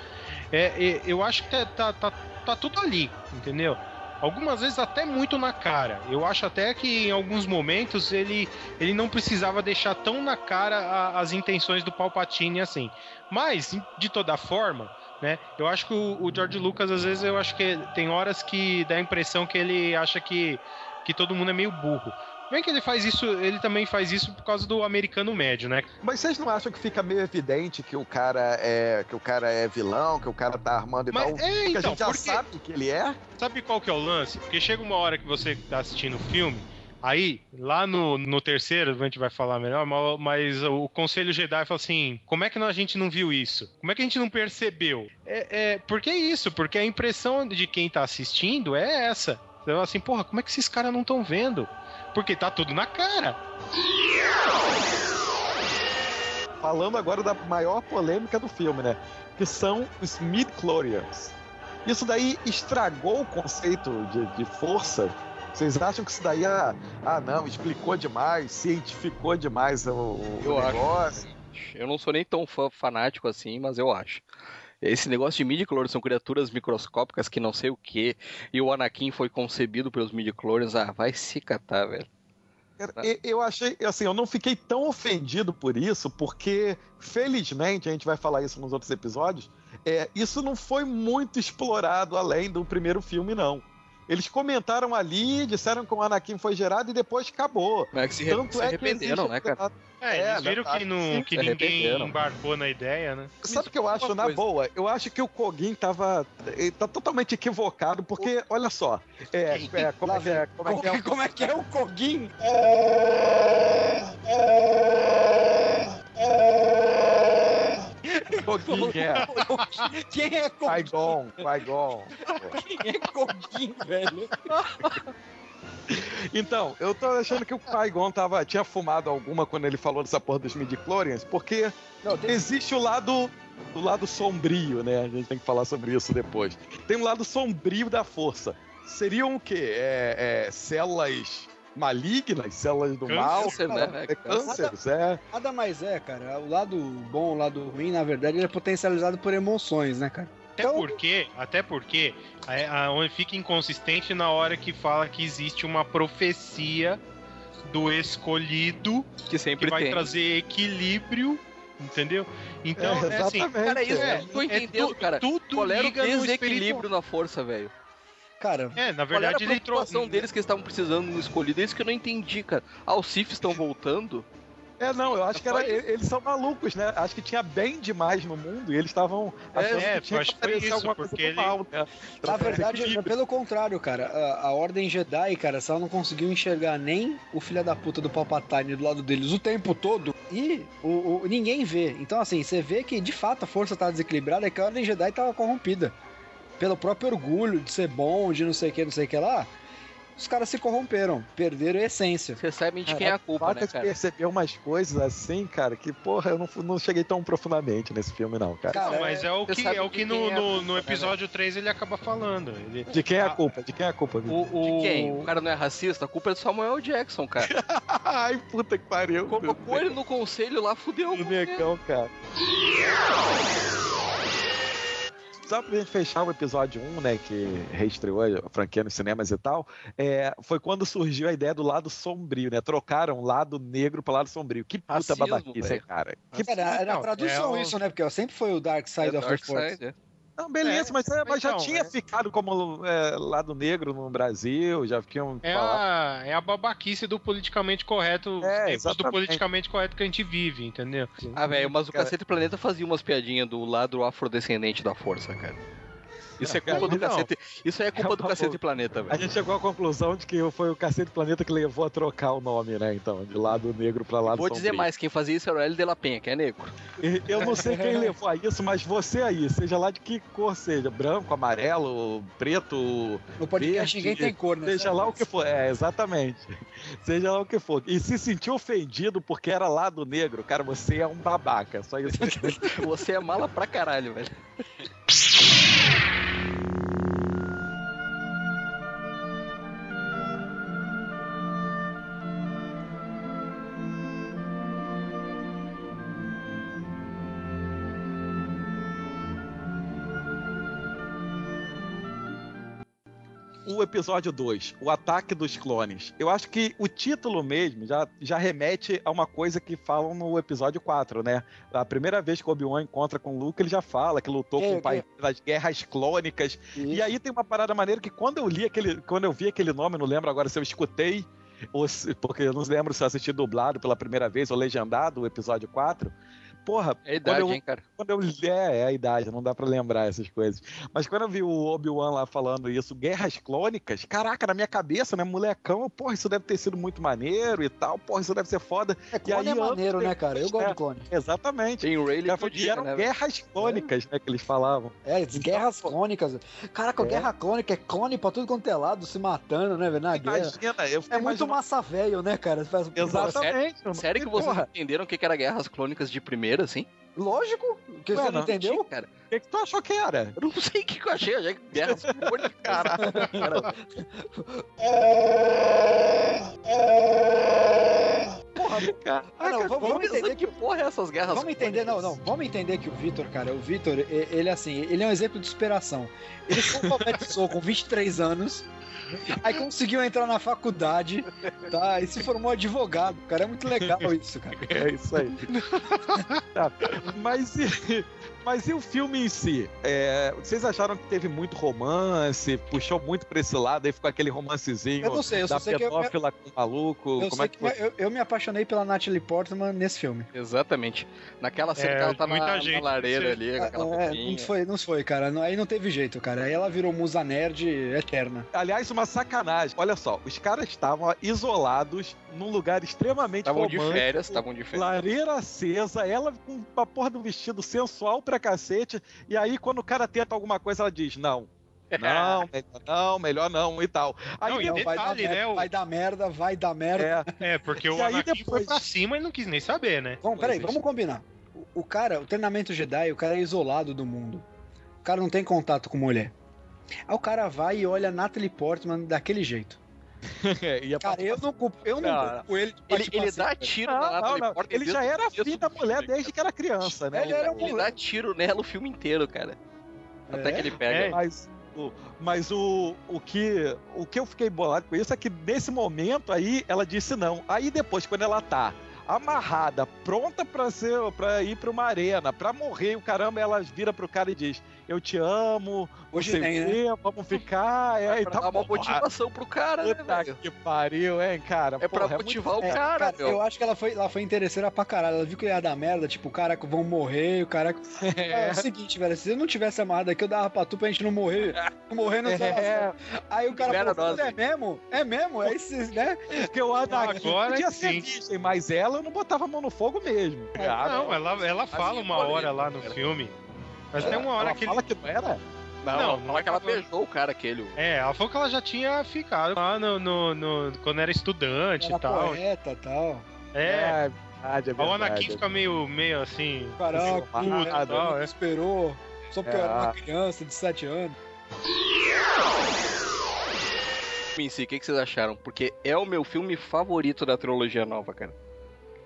é, é, eu acho que tá, tá, tá, tá tudo ali, entendeu? Algumas vezes até muito na cara. Eu acho até que em alguns momentos ele, ele não precisava deixar tão na cara a- as intenções do Palpatine assim. Mas, de toda forma, né? Eu acho que o, o George Lucas, às vezes, eu acho que tem horas que dá a impressão que ele acha que, que todo mundo é meio burro. Bem que ele faz isso, ele também faz isso por causa do americano médio, né? Mas vocês não acham que fica meio evidente que o cara é que o cara é vilão, que o cara tá armando e Mas, tal? é, porque a então, gente já porque- sabe que ele é? Sabe qual que é o lance? Porque chega uma hora que você tá assistindo o filme, aí, lá no, no terceiro, a gente vai falar melhor, ma- mas o Conselho Jedi fala assim: como é que a gente não viu isso? Como é que a gente não percebeu? É, é, por que isso? Porque a impressão de quem tá assistindo é essa. Você fala assim, porra, como é que esses caras não estão vendo? Porque tá tudo na cara. Falando agora da maior polêmica do filme, né? Que são os mid-chlorians. Isso daí estragou o conceito de, de força? Vocês acham que isso daí, ah, ah, não, explicou demais, cientificou demais o, o Eu acho. negócio? Eu não sou nem tão fã fanático assim, mas eu acho. Esse negócio de midi-chlorians são criaturas microscópicas que não sei o que, e o Anakin foi concebido pelos midi-chlorians, ah, vai se catar, velho. Eu achei, assim, eu não fiquei tão ofendido por isso, porque, felizmente, a gente vai falar isso nos outros episódios, é, isso não foi muito explorado além do primeiro filme, não. Eles comentaram ali, disseram que o Anakin foi gerado e depois acabou. Mas é que se, re- Tanto se é que arrependeram, existe- né, cara? É, É, eles viram que, não, que ninguém embarcou na ideia, né? Sabe o que eu acho, na coisa. boa? Eu acho que o Kogin tava. Ele tá totalmente equivocado, porque, olha só. É, é, como, é que é, como é que é o Como é que é o Kogin? Kogin? É. Quem é Kogin? Qui-Gon, Qui-Gon. Quem é Kogin, velho? Então, eu tô achando que o Qui-Gon tava, tinha fumado alguma quando ele falou dessa porra dos midi-chlorians, porque Não, tem- existe o lado o lado sombrio, né? A gente tem que falar sobre isso depois. Tem um lado sombrio da força. Seriam o quê? É, é, células malignas, células do mal, Câncer, né? é cânceres, é. Nada mais é, cara. O lado bom, o lado ruim, na verdade, ele é potencializado por emoções, né, cara? Até Então- porque, até porque, a, a, onde fica inconsistente na hora que fala que existe uma profecia do escolhido Que sempre que vai tem. trazer equilíbrio, entendeu? Então, É, é, assim, exatamente. Cara, isso É, eu não tô é entendendo, tu- cara. tudo Qual era o liga no desequilíbrio na força, velho? Cara, É, na Qual era a verdade ele preocupação trouxe. deles que eles estavam precisando no escolhido? É isso que eu não entendi, cara. Ah, os Sith estão voltando? É, não, eu acho que era, eles são malucos, né? Acho que tinha bem demais no mundo e eles estavam achando é, que tinha acho que foi aparecer isso, alguma coisa porque do ele- mal, né? na fazer verdade, é pelo contrário, cara. A, a Ordem Jedi, cara, se ela não conseguiu enxergar nem o filho da puta do Palpatine do lado deles o tempo todo, e o, o- ninguém vê. Então, assim, você vê que de fato a força tá desequilibrada e que a Ordem Jedi tava corrompida. Pelo próprio orgulho de ser bom, de não sei o que, não sei o que lá. Os caras se corromperam, perderam a essência. Vocês sabem de quem é a culpa, né, cara? perceber umas coisas assim, cara, que porra, eu não, não cheguei tão profundamente nesse filme, não, cara. Cara, Não, mas é o você que, sabe é o que no, é no, culpa, no né, episódio 3 ele acaba falando. Ele, De quem é a culpa? De quem é a culpa, Vitor? o, De quem? O cara não é racista? A culpa é do Samuel Jackson, cara. Ai, puta que pariu. Colocou ele no conselho lá, fudeu. O negão, cara. Só pra gente fechar o episódio 1, né, que reestreou a franquia nos cinemas e tal, é, foi quando surgiu a ideia do lado sombrio, né? Trocaram lado negro pro lado sombrio. Que puta Racismo, babaquice, velho. cara. Que Era, era a tradução é o- isso, né? Porque ó, sempre foi o Dark Side É of the Dark Force. Side, é. Não, beleza, É, mas, é, mas já então, tinha é. ficado como é, lado negro no Brasil, já tinham É a, é a babaquice do politicamente correto, É, do politicamente correto que a gente vive, entendeu? Ah, velho, mas o Cara. Cacete Planeta fazia umas piadinhas do lado afrodescendente da força, cara. Isso é culpa do Não. Cacete. Isso aí é culpa É do Cacete. Planeta, A velho. gente chegou à conclusão de que foi o Cacete Planeta que levou a trocar o nome, né? Então, de lado negro pra lado Vou dizer sombrio. mais, quem fazia isso era o Hélio de la Penha, que é negro. E Eu não sei quem levou a isso, mas você aí, seja lá de que cor seja, branco, amarelo, preto, No podcast Verde, ninguém tem cor, né? seja lá o que for. É, exatamente. Seja lá o que for. E se sentiu ofendido porque era lado negro, cara, você é um babaca. Só isso. Você é mala pra caralho, velho. O episódio 2, o ataque dos clones. Eu acho que o título mesmo já, já remete a uma coisa que falam no episódio 4, né? A primeira vez que o Obi-Wan encontra com o Luke, ele já fala que lutou É, com o pai das guerras clônicas. E aí tem uma parada maneira que quando eu li aquele, quando eu vi aquele nome, não lembro agora se eu escutei, ou se- porque eu não lembro se eu assisti dublado pela primeira vez ou legendado o episódio 4. Porra, É a idade, quando eu, hein, cara? quando eu é, é a idade, não dá pra lembrar essas coisas. Mas quando eu vi o Obi-Wan lá falando isso, guerras clônicas, caraca, na minha cabeça, né, molecão, porra, isso deve ter sido muito maneiro e tal, porra, isso deve ser foda. É, clone é aí, anos maneiro, né, cara? Eu gosto é, de clone. Exatamente. Tem Cara, foi- podia, eram né, guerras clônicas, né, que eles falavam. É, as guerras clônicas. Caraca, É. guerra clônica é clone pra tudo quanto é lado, se matando, né, velho? Na guerra. Imagina, eu fiquei É muito massa velho, né, cara? Faz- Exatamente. mano. Sério que vocês Porra, entenderam o que que era guerras clônicas de assim? Lógico, que Ué, você não não. entendeu? Cara, o que, que tu achou que era? eu não sei o que que eu achei, eu achei que guerras clônicas. Caralho. Cara, Ah, não, vamos, vamos entender que porra é essas guerras Vamos entender, não, não. Vamos entender que o Vitor, cara, o Vitor, ele assim, ele é um exemplo de superação. Ele se alfabetizou com 23 anos, aí conseguiu entrar na faculdade, tá? E se formou advogado. Cara, é muito legal isso, cara. É isso aí. Tá, Mas, e, mas e o filme em si? É, vocês acharam que teve muito romance, puxou muito pra esse lado, aí ficou aquele romancezinho Eu não sei, eu só da sei que eu, pedófila com o maluco? eu, Como sei é que que eu, eu me apaixonei pela Natalie Portman nesse filme. Exatamente. Naquela cena É, que ela tá muita na, na gente lareira se- ali, com aquela É, não foi, não foi, cara. Não- Aí não teve jeito, cara. Aí ela virou musa nerd eterna. Aliás, uma sacanagem. Olha só, os caras estavam isolados num lugar extremamente Estavam de férias, estavam de férias. Lareira acesa, ela com a porra do vestido sensual pra cacete, e aí quando o cara tenta alguma coisa, ela diz, não. Não, melhor não, melhor não e tal. Aí Não, e depois- vai, dar detalhe, merda, né, o- vai dar merda, vai dar merda. é, É, porque o E aí Anakin depois- foi pra cima e não quis nem saber, né? Vamos, peraí, Pois é. vamos combinar. O, o cara, o treinamento Jedi, o cara é isolado do mundo. O cara não tem contato com mulher. Aí o cara vai e olha Natalie Portman daquele jeito. Cara, eu não culpo, eu não Cara, culpo ele. Ele, ele dá tiro Não, na não, Natalie não. Portman Ele desde já era afim do da mulher filme, desde que era criança, né? Ele era um Ele dá tiro nela o filme inteiro, cara. Até É? que ele pega. É. Mas, o, mas o, o, que, o que eu fiquei bolado com isso é que nesse momento aí ela disse não. Aí depois, quando ela tá amarrada, pronta pra, ser, pra ir pra uma arena, pra morrer, o caramba, ela vira pro cara e diz: Eu te amo, Hoje tem, o né? vamos ficar. É, e pra tá dar uma porra, motivação pro cara, né, Puta velho? que pariu, hein, cara? É pra Porra, muito motivar o É, cara, cara, meu. eu acho que ela foi, ela foi interesseira pra caralho. Ela viu que ia dar merda, tipo, o cara vão morrer, o cara. É, é o seguinte, velho, se eu não tivesse amarrado aqui, eu dava pra tu pra gente não morrer. Morrer não É, Aí o cara Libera falou, nós, "Puta, é hein?" mesmo? É mesmo? É esses, né? porque o Anakin Agora podia ser sim. virgem, mas ela eu não botava a mão no fogo mesmo. Ah, não, ela, ela fala uma hora lá no filme. Mas tem uma hora ela que ele. fala que não era? Não, Não, não, não fala que ela beijou o cara aquele. É, ela falou que ela já tinha ficado lá no, no, no- quando era estudante Era e tal. poeta e tal. É, É, verdade, é o Anakin fica meio, meio assim. Caraca, Puta, puta, tal, é. esperou. Só porque eu era É. uma criança de 7 anos. Em si, o que, que vocês acharam? Porque é o meu filme favorito da trilogia nova, cara.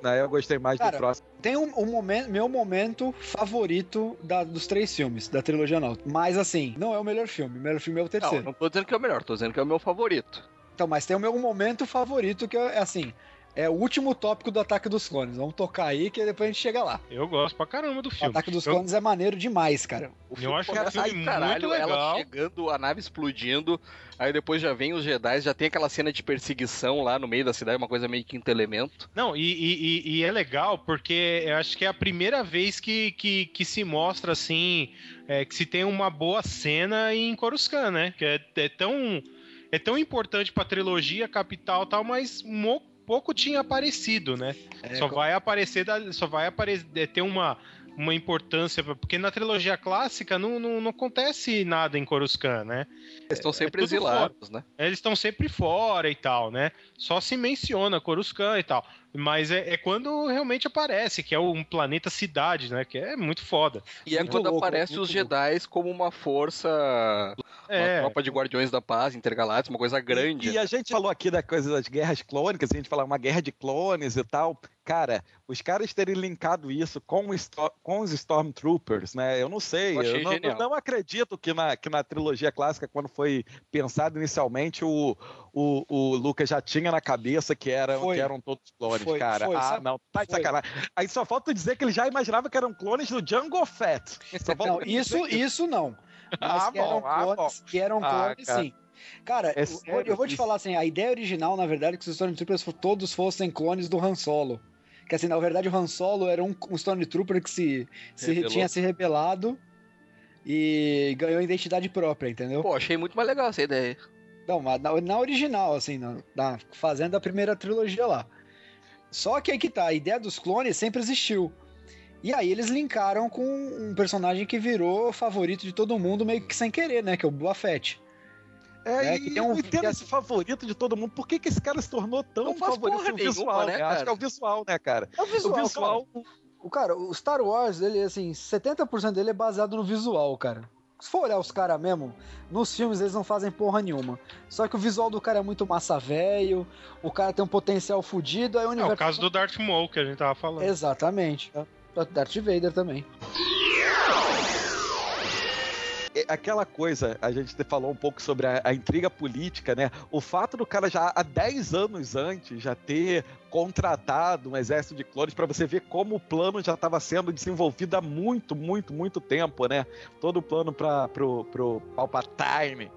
Não, eu gostei mais Cara, do próximo. Tem um, um momento, meu momento favorito da- dos três filmes, da trilogia nova. Mas assim, não é o melhor filme. O melhor filme é o Não, terceiro. não tô dizendo que é o melhor, tô dizendo que é o meu favorito. Então, mas tem o meu momento favorito que é assim. É o último tópico do Ataque dos Clones. Vamos tocar aí que depois a gente chega lá. Eu gosto pra caramba do O filme. Ataque dos Eu- Clones é maneiro demais, cara. O Eu acho que é um filme aí, caralho, muito ela legal. chegando, a nave explodindo, aí depois já vem os Jedi, já tem aquela cena de perseguição lá no meio da cidade, uma coisa meio quinto elemento. Não, e, e- e- e é legal porque eu acho que é a primeira vez que, que, que se mostra assim, é, que se tem uma boa cena em Coruscant, né? Que é, é tão é tão importante pra trilogia capital e tal, mas mo- pouco tinha aparecido, né? É, só vai aparecer, só vai aparecer, é, ter uma uma importância, porque na trilogia clássica não, não, não acontece nada em Coruscant, né? Eles estão sempre tudo exilados, né? Eles estão sempre fora e tal, né? Só se menciona Coruscant e tal. Mas é, é quando realmente aparece, que é um planeta cidade, né? Que é muito foda. E é Muito quando louco, aparece os Jedi como uma força, uma É, tropa de guardiões da paz intergaláctica, uma coisa grande. E, e a gente falou aqui da coisa das guerras clônicas, a gente falou uma guerra de clones e tal. Cara, os caras terem linkado isso com, com os Stormtroopers, né? Eu não sei. Eu Eu, não, eu não acredito que na, que na trilogia clássica, quando foi pensado inicialmente, o, o, o Lucas já tinha na cabeça que Foi. que eram todos clones, Foi, cara. foi, ah, sabe? não, tá de sacanagem. Aí só falta dizer que ele já imaginava que eram clones do Django Fett. Não, isso, isso não. Mas Ah, que eram bom, ah, clones, que eram Ah, clones cara. sim. Cara, É eu- eu vou te falar assim, a ideia original, na verdade, é que os Stormtroopers todos fossem clones do Han Solo. Que assim, na verdade, o Han Solo era um, um Stormtrooper que se, se Rebelou. tinha se rebelado e ganhou identidade própria, entendeu? Pô, achei muito mais legal essa ideia. Não, mas na, na original, assim, na, na- fazendo a primeira trilogia lá. Só que aí que tá, a ideia dos clones sempre existiu. E aí eles linkaram com um personagem que virou favorito de todo mundo, meio que sem querer, né? Que é o Boa Fett. É, É, e que tem um- eu entendo que esse favorito de todo mundo. Por que, que esse cara se tornou tão Não favorito porra no nenhuma, visual, né, né? Acho cara? que é o visual, né, cara? É o visual, o visual. O cara, o Star Wars, ele, assim, 70% dele é baseado no visual, cara. Se for olhar os caras mesmo, nos filmes eles não fazem porra nenhuma. Só que o visual do cara é muito massa velho, o cara tem um potencial fudido, aí o É universo... o caso do Darth Maul que a gente tava falando. Exatamente. Darth Vader também. Aquela coisa, a gente falou um pouco sobre a, a intriga política, né? O fato do cara já há 10 anos antes já ter contratado um exército de clones para você ver como o plano já estava sendo desenvolvido há muito, muito, muito tempo, né? Todo o plano para pro, pro Palpatine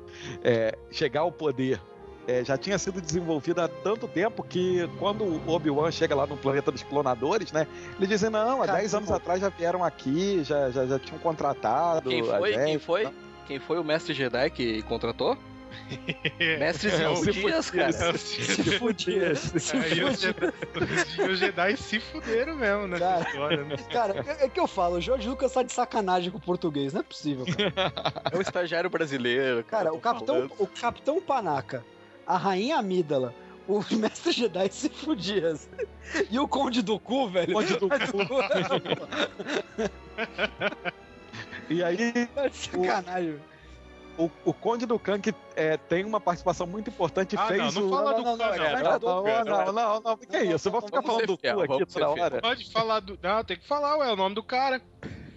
é, chegar ao poder. É, já tinha sido desenvolvido há tanto tempo que quando o Obi-Wan chega lá no planeta dos clonadores, né? Ele dizem, não, há Cara, 10 anos atrás já vieram aqui, já, já, já tinham contratado. Quem foi? Quem gente, foi? tá? Quem foi o mestre Jedi que contratou? Mestre É, o se Dias, cara. Se fudia. Se os fudia. Jedi, os Jedi se fuderam mesmo nessa Cara. história, né? Cara, é é que eu falo, o Jorge Lucas tá de sacanagem com o português, não é possível, cara. É um estagiário brasileiro. Cara, o tô Capitão, falando. o Capitão Panaca, a Rainha Amídala, o Mestre Jedi se fudia. E o Conde do Cu, velho. Conde do de E aí, sacanagem. o, o Conde do Khan, que é, tem uma participação muito importante, Ah, fez não, não o. fala Não, do não, não, Khan, é, não. Não, não, não, não, que isso? Eu vou ficar falando do fiel, cu aqui toda hora. Pode falar do. Não, tem que falar, ué, o nome do cara.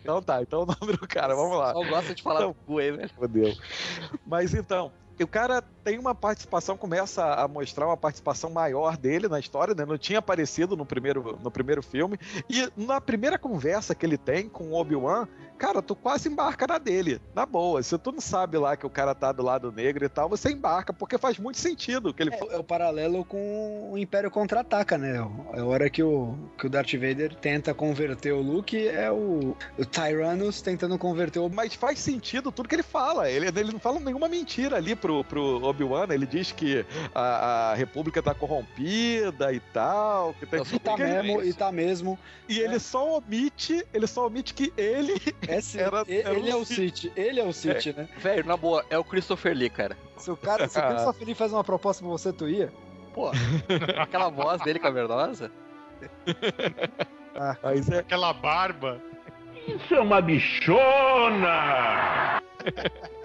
Então tá, então o nome do cara, vamos lá. Só gosta de falar Então, do cu aí, velho. Fodeu. Mas então, o cara tem uma participação, começa a mostrar uma participação maior dele na história, né? Não tinha aparecido no primeiro, no primeiro filme. E na primeira conversa que ele tem com o Obi-Wan, cara, tu quase embarca na dele. Na boa. Se tu não sabe lá que o cara tá do lado negro e tal, você embarca, porque faz muito sentido que ele É, é o paralelo com o Império Contra-Ataca, né? É a hora que o, que o Darth Vader tenta converter o Luke, é o, o Tyrannus tentando converter o... Mas faz sentido tudo que ele fala. Ele, ele não fala nenhuma mentira ali pro, pro Obi-Wan. Ele diz que a, a República tá corrompida e tal. Que sou E tá mesmo, e tá mesmo. E ele só omite, ele só omite que ele É, sim, Era- ele, era ele é o City, ele é o City, né? Velho, na boa, é o Christopher Lee, cara. Se o cara, se o Christopher Lee faz uma proposta pra você, tu ia? Pô, aquela voz dele cavernosa. Mas é, Aquela barba. Isso é uma bichona!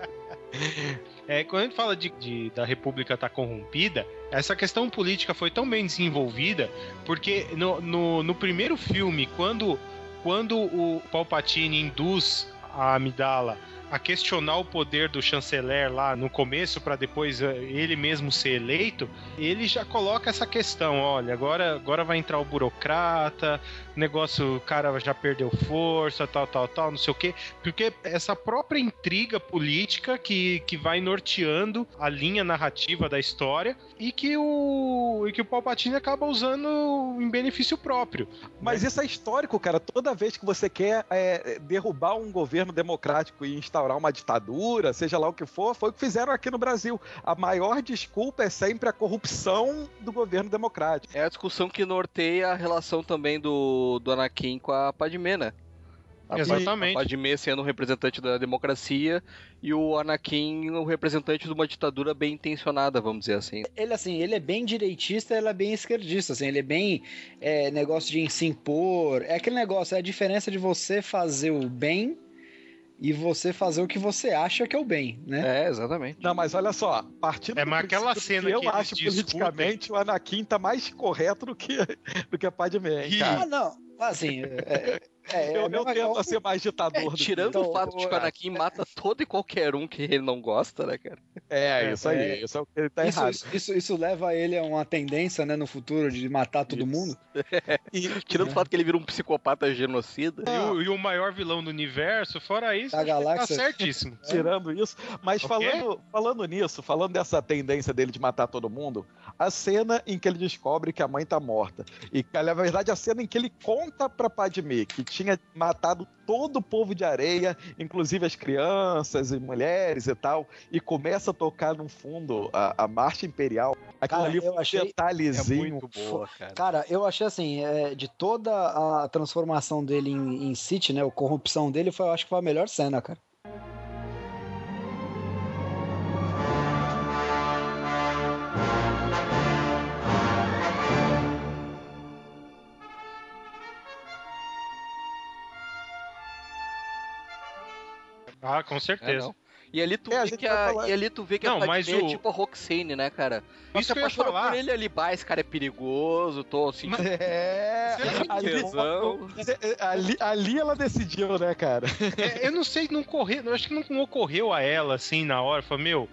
É, quando a gente fala de, de- da República estar corrompida, essa questão política foi tão bem desenvolvida, porque no, no, no primeiro filme, quando, quando o Palpatine induz a Amidala a questionar o poder do chanceler lá no começo, para depois eh, ele mesmo ser eleito, ele já coloca essa questão: olha, agora, agora vai entrar o burocrata, negócio, o cara já perdeu força, tal, tal, tal, não sei o quê. Porque essa própria intriga política que, que vai norteando a linha narrativa da história e que o, e que o Palpatine acaba usando em benefício próprio. mas isso é histórico, cara. Toda vez que você quer é, derrubar um governo democrático e instaurar uma ditadura, seja lá o que for, foi o que fizeram aqui no Brasil. A maior desculpa é sempre a corrupção do governo democrático. É a discussão que norteia a relação também do, do Anakin com a Padmé, né? A, Exatamente. A Padmé sendo o representante da democracia e o Anakin o representante de uma ditadura bem intencionada, vamos dizer assim. Ele, assim, ele é bem direitista, ele é bem esquerdista, assim, ele é bem é, negócio de se impor. É aquele negócio, é a diferença de você fazer o bem e você fazer o que você acha que é o bem, né? É, exatamente. Não, mas olha só, partindo É, do mas aquela cena que eu que acho discutem- politicamente o Anakin tá mais correto do que, do que a Padmé, hein, cara. Ah, não. Assim, é, É, é eu, eu mesma tento ser mais ditador É, do tirando que o fato de que o Anakin mata todo e qualquer um que ele não gosta, né, cara? É, isso aí. É. Isso é o que ele tá Isso, errado. isso, isso, isso leva ele a uma tendência, né, no futuro de matar todo Isso. mundo. E, Tirando o fato que ele vira um psicopata genocida. E o, e o maior vilão do universo, fora isso, Da que galáxia. tá certíssimo. tirando isso, mas falando, falando nisso, falando dessa tendência dele de matar todo mundo, a cena em que ele descobre que a mãe tá morta. E, na verdade, a cena em que ele conta pra Padmé que tinha matado todo o povo de areia, inclusive as crianças e mulheres e tal, e começa a tocar no fundo a, a marcha imperial. Aquilo Cara, ali eu foi um achei- É detalhezinho. muito boa, cara. Cara, eu achei assim, é, de toda a transformação dele em, em City, né, a corrupção dele, foi, eu acho que foi a melhor cena, cara. Ah, com É, certeza. não. E ali tu É, vê que vai a, e ali tu vê que Não, a mas é o- tipo a Roxane, né, cara? Tu Isso que eu ia falar. por ele ali, bah, esse cara é perigoso, tô assim, É, ali, tesão. ali, ali ela decidiu, né, cara? É, eu não sei, não correu, eu acho que não ocorreu a ela assim na hora. Falei, meu,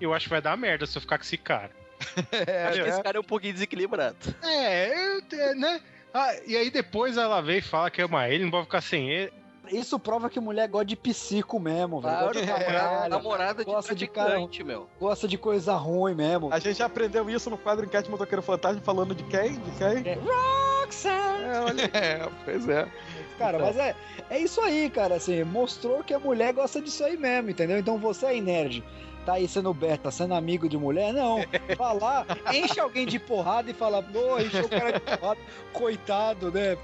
eu acho que vai dar merda se eu ficar com esse cara. Acho que esse cara é um pouquinho desequilibrado. É, eu, é, né? Ah, e aí depois ela veio e fala que ama ele, não pode ficar sem ele. Isso prova que mulher gosta de psico mesmo, velho. Claro, Gosta de namorada, caralho, namorada de gosta de traficante, meu. gosta de coisa ruim mesmo. A gente já aprendeu isso no quadro Enquete Motoqueiro Fantasma falando de quem? De quem? É, Roxanne! É, olha. É, pois é. Cara, Então. mas é, é isso aí, cara, assim, mostrou que a mulher gosta disso aí mesmo, entendeu? Então você aí, nerd, tá aí sendo beta, sendo amigo de mulher, não. Lá, enche alguém de porrada e fala, pô, encheu o cara de porrada, coitado, né?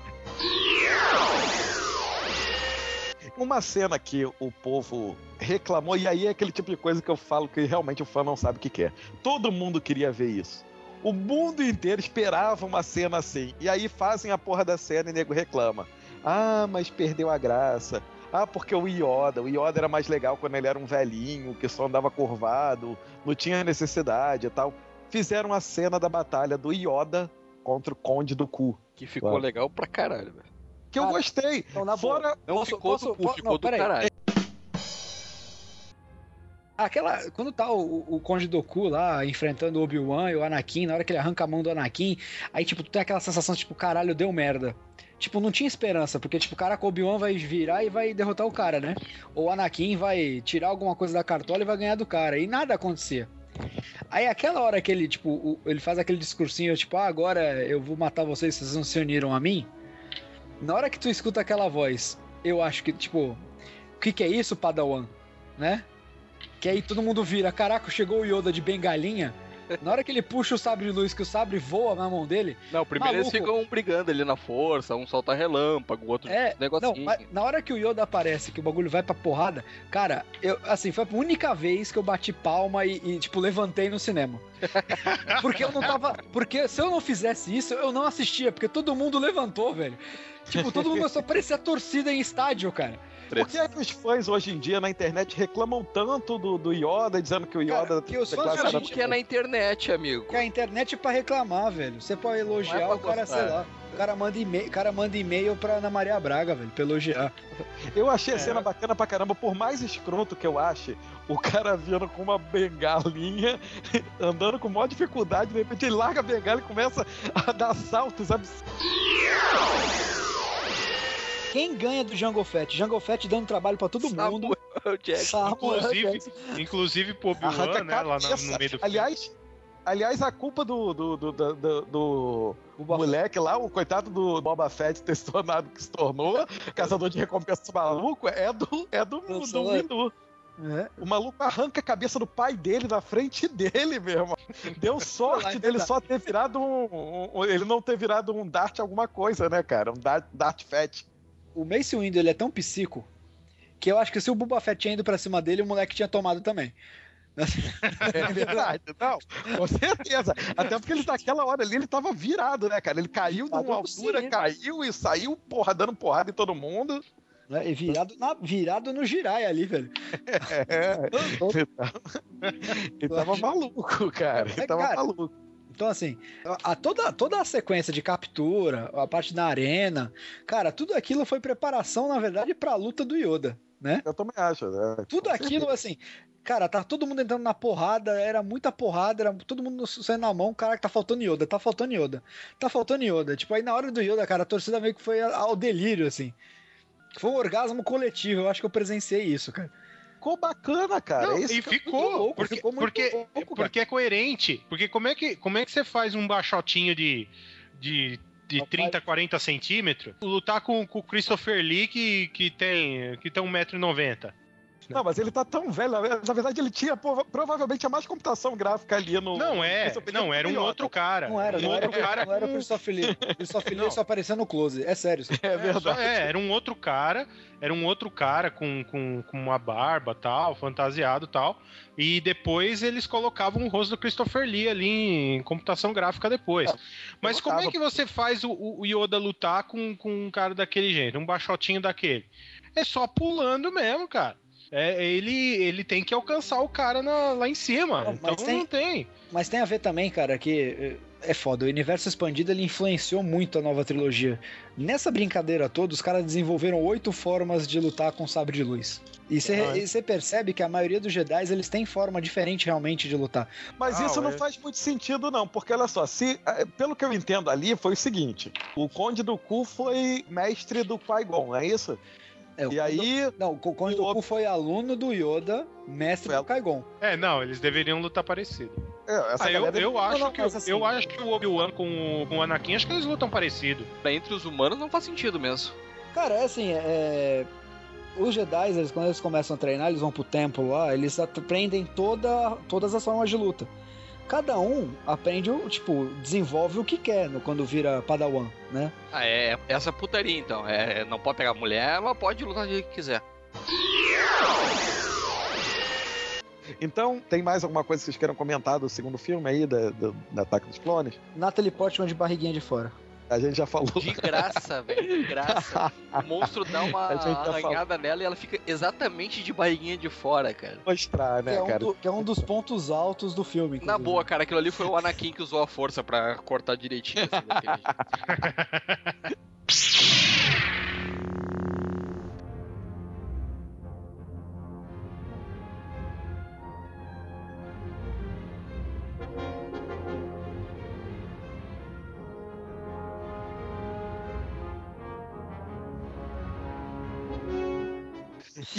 Uma cena que o povo reclamou, e aí é aquele tipo de coisa que eu falo que realmente o fã não sabe o que quer. Todo mundo queria ver isso. O mundo inteiro esperava uma cena assim. E aí fazem a porra da cena e o nego reclama. Ah, mas perdeu a graça. Ah, porque o Yoda, o Yoda era mais legal quando ele era um velhinho, que só andava curvado, não tinha necessidade e tal. Fizeram a cena da batalha do Yoda contra o Conde do Cu. Que ficou Claro. legal pra caralho, velho. Que eu Cara, gostei. Então, na boa, Fora. Não Posso- ficou posso- do cu, ficou não, do peraí. caralho. Aquela. Quando tá o, o Conde Doku lá enfrentando o Obi-Wan e o Anakin, na hora que ele arranca a mão do Anakin, aí, tipo, tu tem aquela sensação, tipo, caralho, deu merda. Tipo, não tinha esperança, porque, tipo, caraca, o Obi-Wan vai virar e vai derrotar o cara, né? Ou o Anakin vai tirar alguma coisa da cartola e vai ganhar do cara. E nada acontecia. Aí aquela hora que ele, tipo, o- ele faz aquele discursinho, tipo, ah, agora eu vou matar vocês, vocês não se uniram a mim. Na hora que tu escuta aquela voz, eu acho que, tipo, o que que é isso, Padawan? Né? Que aí todo mundo vira, caraca, chegou o Yoda de bengalinha. Na hora que ele puxa o sabre de luz, que o sabre voa na mão dele, Não, primeiro eles Maluco. ficam brigando ali na força, um solta relâmpago, o outro É, negocinho. Não, na hora que o Yoda aparece, que o bagulho vai pra porrada, cara, eu, assim, foi a única vez que eu bati palma e, e, tipo, levantei no cinema. Porque eu não tava. Porque se eu não fizesse isso, eu não assistia, porque todo mundo levantou, velho. Tipo, todo mundo só parecia torcida em estádio, cara. Por que é que os fãs hoje em dia na internet reclamam tanto do, do Yoda, dizendo que o Cara, Yoda. que os tem fãs classe hoje a em era- gente quer na internet, amigo. Que a internet é pra reclamar, velho. Você pode elogiar, pra o cara, gostar. sei lá. O cara manda e-mail, o cara manda e-mail pra Ana Maria Braga, velho, pra elogiar. Eu achei a É. cena bacana pra caramba, por mais escroto que eu ache, o cara vindo com uma bengalinha, andando com maior dificuldade, de repente ele larga a bengala e começa a dar saltos absurdos. Quem ganha do Jango Fett? Jango Fett dando trabalho pra todo Samuel mundo. Jackson. Inclusive, Jackson. inclusive pro a né? Lá cabeça. no meio do filme. Aliás, aliás, a culpa do, do, do, do, do- do O Boba moleque lá, o coitado do Boba Fett ter se tornado que se tornou, caçador de recompensas maluco, é do, é do, Do do, Samuel. Windu. É. O maluco arranca a cabeça do pai dele na frente dele, meu irmão. Deu sorte dele só ter virado um, um- Ele não ter virado um Dart alguma coisa, né, cara? Um Dart, Dart Fett. O Mace Windu, ele é tão psico que eu acho que se o Boba Fett tinha ido pra cima dele, o moleque tinha tomado também. É verdade, não, com certeza. Até porque ele, naquela hora ali, ele tava virado, né, cara? Ele caiu de Tá uma altura, caiu e saiu, porra, dando porrada em todo mundo. Né? E virado, na- virado no Jirai ali, velho. É, ele tava, ele tava maluco, cara. Ele É, tava cara, maluco. Então, assim, a, toda, toda a sequência de captura, a parte da arena, cara, tudo aquilo foi preparação, na verdade, pra luta do Yoda, né? Eu também acho, né? Tudo aquilo, assim, cara, tá todo mundo entrando na porrada, era muita porrada, era todo mundo saindo na mão, cara, tá faltando Yoda, tá faltando Yoda, tá faltando Yoda. Tipo, aí na hora do Yoda, cara, a torcida meio que foi ao delírio, assim. Foi um orgasmo coletivo, eu acho que eu presenciei isso, cara. Ficou bacana, cara. Não, é e eu ficou, fico louco, porque, ficou muito porque, louco, porque é coerente. Porque como é que, como é que você faz um baixotinho de, de, de 30, 40 centímetros lutar com, com o Christopher Lee que, que tem, que tem 1,90m? Não, mas ele tá tão velho. Na verdade, ele tinha prova- provavelmente a mais computação gráfica ali no. Não é, não, era um outro cara. Não era, um não era, outro cara não era o Christopher Lee. Christopher Lee só aparecia no close, é sério. isso. É É, verdade. é, era um outro cara, era um outro cara com, com, com uma barba tal, fantasiado tal. E depois eles colocavam o rosto do Christopher Lee ali em computação gráfica depois. Mas como é que você faz o, o Yoda lutar com, com um cara daquele jeito, um baixotinho daquele? É só pulando mesmo, cara. É, ele, ele tem que alcançar o cara na- lá em cima. Não, então mas tem- não tem. Mas tem a ver também, cara, que eh, é foda. O universo expandido ele influenciou muito a nova trilogia. Nessa brincadeira toda, os caras desenvolveram oito formas de lutar com sabre de luz. E Ah, você percebe que a maioria dos Jedi eles têm forma diferente realmente de lutar. Mas Ah, isso não é. faz muito sentido, não, porque olha só, se, eh, pelo que eu entendo ali, foi o seguinte: o Conde do Cu foi mestre do Qui-Gon, é isso? É, o E aí, Não, o Conde o- Dooku foi aluno do Yoda, mestre Foi do Qui-Gon. É, não, eles deveriam lutar parecido. é, Ah, eu, acho não, que, assim- eu acho que o Obi-Wan com, o- com o Anakin, acho que eles lutam parecido. Entre os humanos não faz sentido mesmo. Cara, é assim, é... Os Jedi, eles, quando eles começam a treinar, eles vão pro templo lá, eles aprendem toda, todas as formas de luta. Cada um aprende, o tipo, desenvolve o que quer no- quando vira Padawan, né? Ah, é essa putaria então. É, não pode pegar mulher, mas pode lutar do jeito que quiser. Então, tem mais alguma coisa que vocês queiram comentar do segundo filme aí, da, do, da Ataque dos Clones? Natalie Portman de barriguinha de fora. A gente já falou. De graça, velho. De graça. O monstro dá uma arranhada nela e ela fica exatamente de barriguinha de fora, cara. mostrar, Que né, é, um cara? do- que é um dos pontos altos do filme. Na inclusive. boa, cara, aquilo ali foi o Anakin que usou a força pra cortar direitinho. Assim, daquele jeito.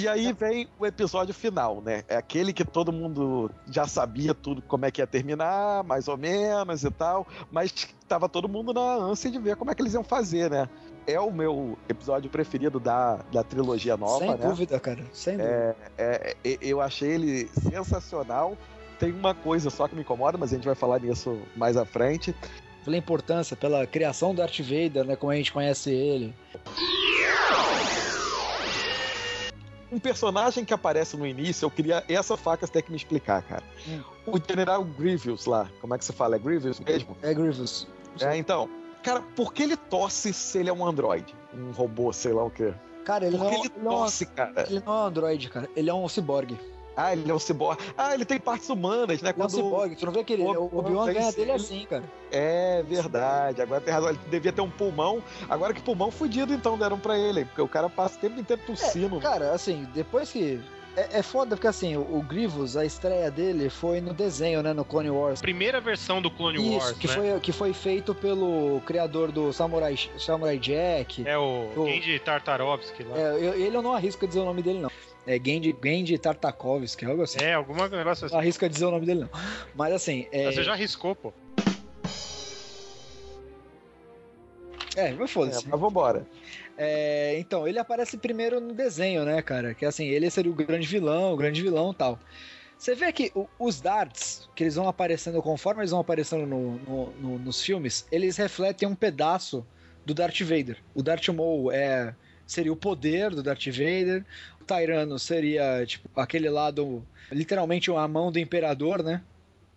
E aí vem o episódio final, né? É aquele que todo mundo já sabia tudo como é que ia terminar, mais ou menos e tal, mas tava todo mundo na ânsia de ver como é que eles iam fazer, né? É o meu episódio preferido da, da trilogia nova, Sem né? dúvida, cara. Sem dúvida. É, é, eu achei ele sensacional. Tem uma coisa só que me incomoda, mas a gente vai falar nisso mais à frente. Pela importância, pela criação do Darth Vader, né? Como a gente conhece ele. Um personagem que aparece no início, eu queria. Essa faca você tem que me explicar, cara. Hum. O General Grievous lá. Como é que se fala? É Grievous mesmo? É Grievous. É, então. Cara, por que ele tosse se ele é um androide? Um robô, sei lá o quê. Cara, ele não, é ele não tosse, cara? ele não é um androide, cara. Ele é um ciborgue. Ah, ele é um ciborgue. Ah, ele tem partes humanas, né? Ele é um Quando... ciborgue. Tu não vê que ele, o- o Obi-Wan ganha dele assim, cara. É verdade, agora tem razão. Ele devia ter um pulmão. Agora que pulmão fudido, então, deram pra ele. Porque o cara passa o tempo inteiro tossindo. Cara, assim, depois que. É, é foda porque assim, o, o Grievous, a estreia dele foi no desenho, né? No Clone Wars. Primeira versão do Clone Isso, Wars, que, né? foi, que foi feito pelo criador do Samurai, Samurai Jack. É o O- Genji Tartarovsky lá. É, eu- ele eu não arrisco dizer o nome dele, não. É Genji, Genji Tartakovsky, algo assim. É, alguma negócio assim. Não arrisco dizer o nome dele, não. Mas assim. É, Você já arriscou, pô. É mas É, foda-se. mas vambora. É, então, ele aparece primeiro no desenho, né, cara? Que assim, ele seria o grande vilão, o grande vilão e tal. Você vê que o- os darts, que eles vão aparecendo conforme eles vão aparecendo no- no- no- nos filmes, eles refletem um pedaço do Darth Vader. O Darth Maul é, seria o poder do Darth Vader, o Tyrano seria tipo aquele lado, literalmente a mão do imperador, né?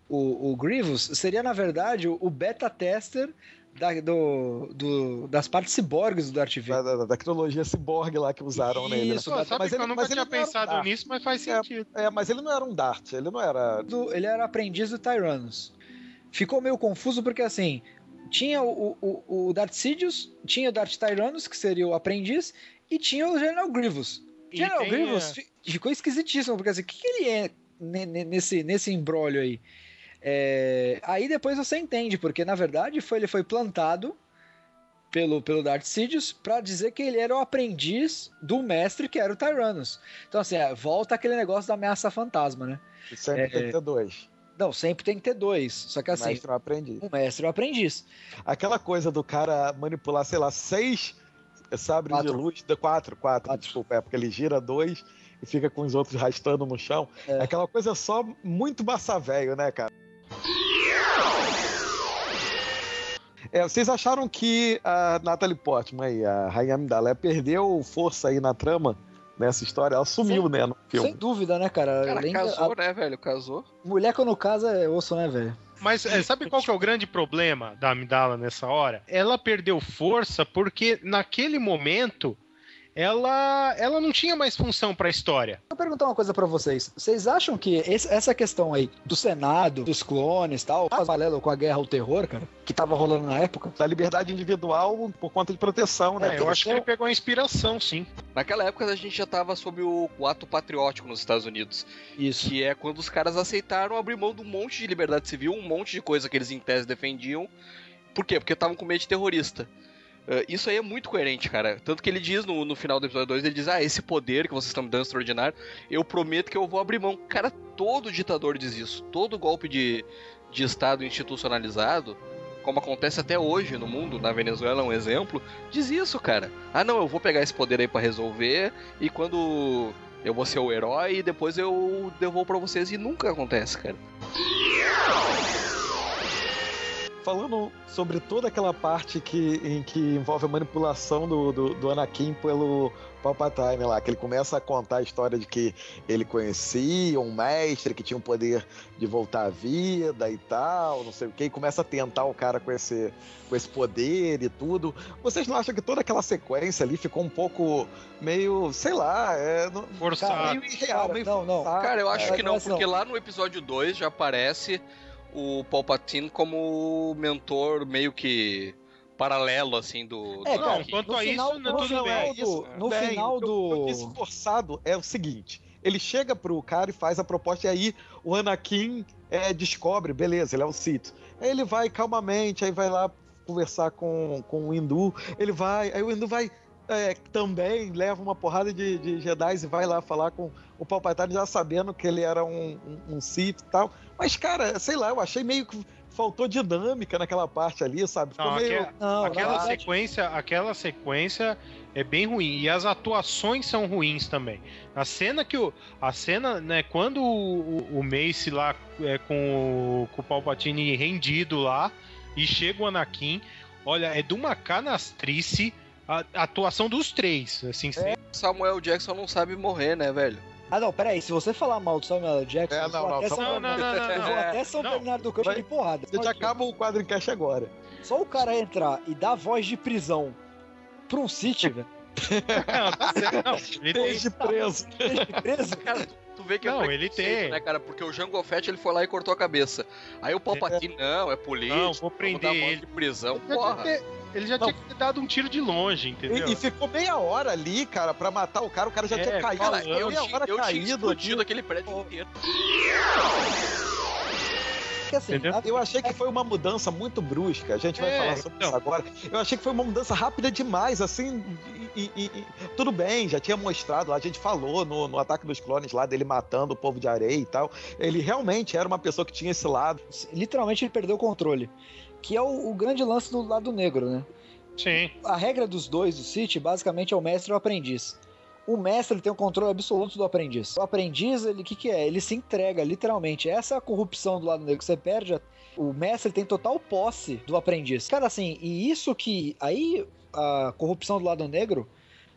O, o Grievous seria, na verdade, o, o beta tester da- do- do- das partes ciborgues do Darth Vader. Da, da, da trilogia ciborgue lá que usaram nele. né? Isso, Pô, mas sabe que eu nunca mas tinha um pensado nisso, mas faz É. sentido. É, mas ele não era um Dart, ele não era. do- ele era aprendiz do Tyrannus. ficou meio confuso porque assim. Tinha o, o, o Darth Sidious, tinha o Darth Tyrannus, que seria o aprendiz, e tinha o General Grievous. E General tem, Grievous é, fi- ficou esquisitíssimo, porque assim, o que, que ele é ne- ne- nesse, nesse embrólio aí? É, aí depois você entende, porque na verdade foi, ele foi plantado pelo, pelo Darth Sidious pra dizer que ele era o aprendiz do mestre que era o Tyrannus. Então assim, é, volta aquele negócio da ameaça fantasma, né? E sempre É, tem que ter dois. Não, sempre tem que ter dois, só que assim, Mestre e um aprendiz. o mestre e o aprendiz. Aquela coisa do cara manipular, sei lá, seis sabres de Quatro. luz, de quatro, quatro, Quatro. desculpa, é porque ele gira dois e fica com os outros rastando no chão. É. Aquela coisa só muito massa velho, né, cara? É, vocês acharam que a Natalie Portman aí, a Rainha Amidala, perdeu força aí na trama nessa história? Ela sumiu, Sem- né, no filme. Sem dúvida, né, cara? Da- casou, né, velho? Casou. mulher quando casa é osso, né, velho? Mas é, sabe qual que é o grande problema da Amidala nessa hora? Ela perdeu força porque naquele momento ela, ela não tinha mais função pra história. Vou perguntar uma coisa pra vocês. Vocês acham que esse- essa questão aí do Senado, dos clones e tal, paralelo com a guerra ao terror, cara, que tava rolando na época? Da liberdade individual por conta de proteção, né? É, eu acho que ele pegou a inspiração, sim. Naquela época a gente já tava sob o, o ato patriótico nos Estados Unidos. Isso. Que é quando os caras aceitaram abrir mão de um monte de liberdade civil, um monte de coisa que eles em tese defendiam. Por quê? Porque estavam com medo de terrorista. Eh, isso aí é muito coerente, cara. Tanto que ele diz no, no final do episódio 2, ele diz, ah, esse poder que vocês estão me dando extraordinário, eu prometo que eu vou abrir mão. Cara, todo ditador diz isso. Todo golpe de, de Estado institucionalizado, como acontece até hoje no mundo, na Venezuela é um exemplo, diz isso, cara. Ah, não, eu vou pegar esse poder aí pra resolver, e quando eu vou ser o herói, depois eu devolvo pra vocês, e nunca acontece, cara. Falando sobre toda aquela parte que, em que envolve a manipulação do, do, do Anakin pelo Palpatine lá, que ele começa a contar a história de que ele conhecia um mestre que tinha o poder de voltar à vida e tal, não sei o que, e começa a tentar o cara com esse, com esse poder e tudo. Vocês não acham que toda aquela sequência ali ficou um pouco meio, sei lá, é, não- Forçado. meio irreal, Cara, meio não, não. forçado. Cara, eu acho é, que não, não. porque lá no episódio 2 já aparece o Palpatine como mentor meio que paralelo, assim, do. É, do Não, Anakin. quanto no a final- isso, não no tudo final bem. do- no Bem, final do- disse forçado é o seguinte: ele chega pro cara e faz a proposta, e aí o Anakin é, descobre, beleza, ele é o Sith. Aí ele vai calmamente, aí vai lá conversar com, com o Hindu, ele vai, aí o Hindu vai. É, também leva uma porrada de, de Jedi e vai lá falar com o Palpatine já sabendo que ele era um, um, um Sith e tal. Mas, cara, sei lá, eu achei meio que faltou dinâmica naquela parte ali, sabe? Não, meio. aque- Não, aquela sequência, aquela sequência é bem ruim e as atuações são ruins também. A cena que o a cena, né, quando o, o, o Mace lá é com o, com o Palpatine rendido lá e chega o Anakin, olha, é de uma canastrice a, a atuação dos três, assim, sem- Samuel Jackson não sabe morrer, né, velho? Ah, não, peraí, se você falar mal do Samuel. Jackson, É, eu não, vou não, até só- São Não, não, Bernardo- não, não, eu não. vou até São Não. Bernardo do Campo de porrada. Gente acaba o quadro encaixe agora. Só o cara entrar e dar voz de prisão pra um City, velho, Não, tá certo. Não, ele tem- preso. desde preso, Cara, tu, vê que Não, é ele tem. né, cara? Porque o Jango Fett ele foi lá e cortou a cabeça. Aí o Palpatine, não, é político. Não, vou prender dar voz ele. de prisão, já porra. Tinha Ele já Não. tinha que ter dado um tiro de longe, entendeu? E, e ficou meia hora ali, cara, pra matar o cara. O cara já É, tinha caído. Cara, eu, meia tinha, hora eu tinha caído explodido ali. aquele prédio inteiro. assim, Eu achei que foi uma mudança muito brusca. A gente vai É, falar sobre então. isso agora. Eu achei que foi uma mudança rápida demais, assim. E, e- e- tudo bem, já tinha mostrado lá, a gente falou no, no Ataque dos Clones lá dele matando o povo de areia e tal. Ele realmente era uma pessoa que tinha esse lado. literalmente ele perdeu o controle. Que é o, o grande lance do lado negro, né? Sim. A regra dos dois do City basicamente é o mestre e o aprendiz. O mestre ele tem o controle absoluto do aprendiz. O aprendiz, ele que, que é? Ele se entrega, literalmente. Essa é a corrupção do lado negro. Você perde. a- O mestre tem total posse do aprendiz. Cara, assim, e isso que. Aí a corrupção do lado negro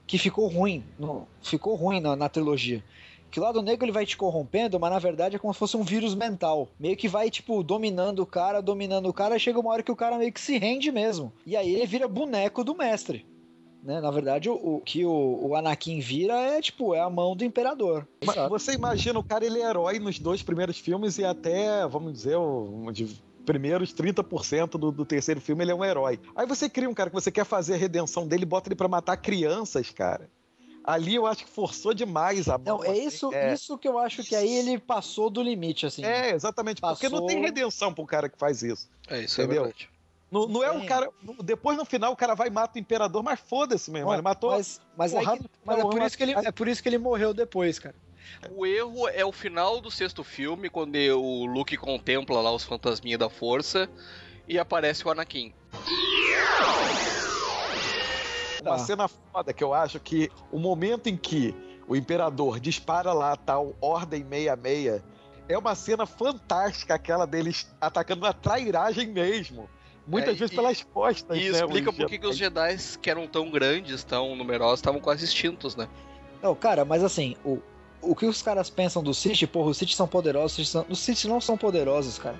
que ficou ruim. no- ficou ruim na, na trilogia. Que o lado negro ele vai te corrompendo, mas na verdade é como se fosse um vírus mental. Meio que vai, tipo, dominando o cara, dominando o cara, e chega uma hora que o cara meio que se rende mesmo. E aí ele vira boneco do mestre. Né? Na verdade, o, o que o, o Anakin vira é, tipo, é a mão do imperador. Mas Sabe? você imagina o cara, ele é herói nos dois primeiros filmes e até, vamos dizer, o, de primeiros 30% do, do terceiro filme ele é um herói. Aí você cria um cara que você quer fazer a redenção dele, bota ele pra matar crianças, cara. Ali eu acho que forçou demais a Não, mão, é assim, isso, é. isso que eu acho que aí ele passou do limite, assim. É, exatamente. Porque não tem Passou- redenção pro cara que faz isso. É isso, Entendeu? é verdade. Não, não é o cara. Depois no final o cara vai e mata o imperador, mas foda-se mesmo. Ele matou. Mas, mas, aí que- de mas é, por isso que ele, mas- é por isso que ele morreu depois, cara. O erro é o final do sexto filme, quando o Luke contempla lá os fantasminhas da força e aparece o Anakin. Uma Tá. cena foda que eu acho que o momento em que o imperador dispara lá a tal Ordem 66 é uma cena fantástica, aquela deles atacando na trairagem mesmo. Muitas É, vezes e- pelas costas. E né, explica por que que os Jedi. Jedi que eram tão grandes, tão numerosos, estavam quase extintos, né? Não, cara, mas assim, o, o que os caras pensam do Sith, porra, os Sith são poderosos, os Sith, são, os Sith não são poderosos, cara.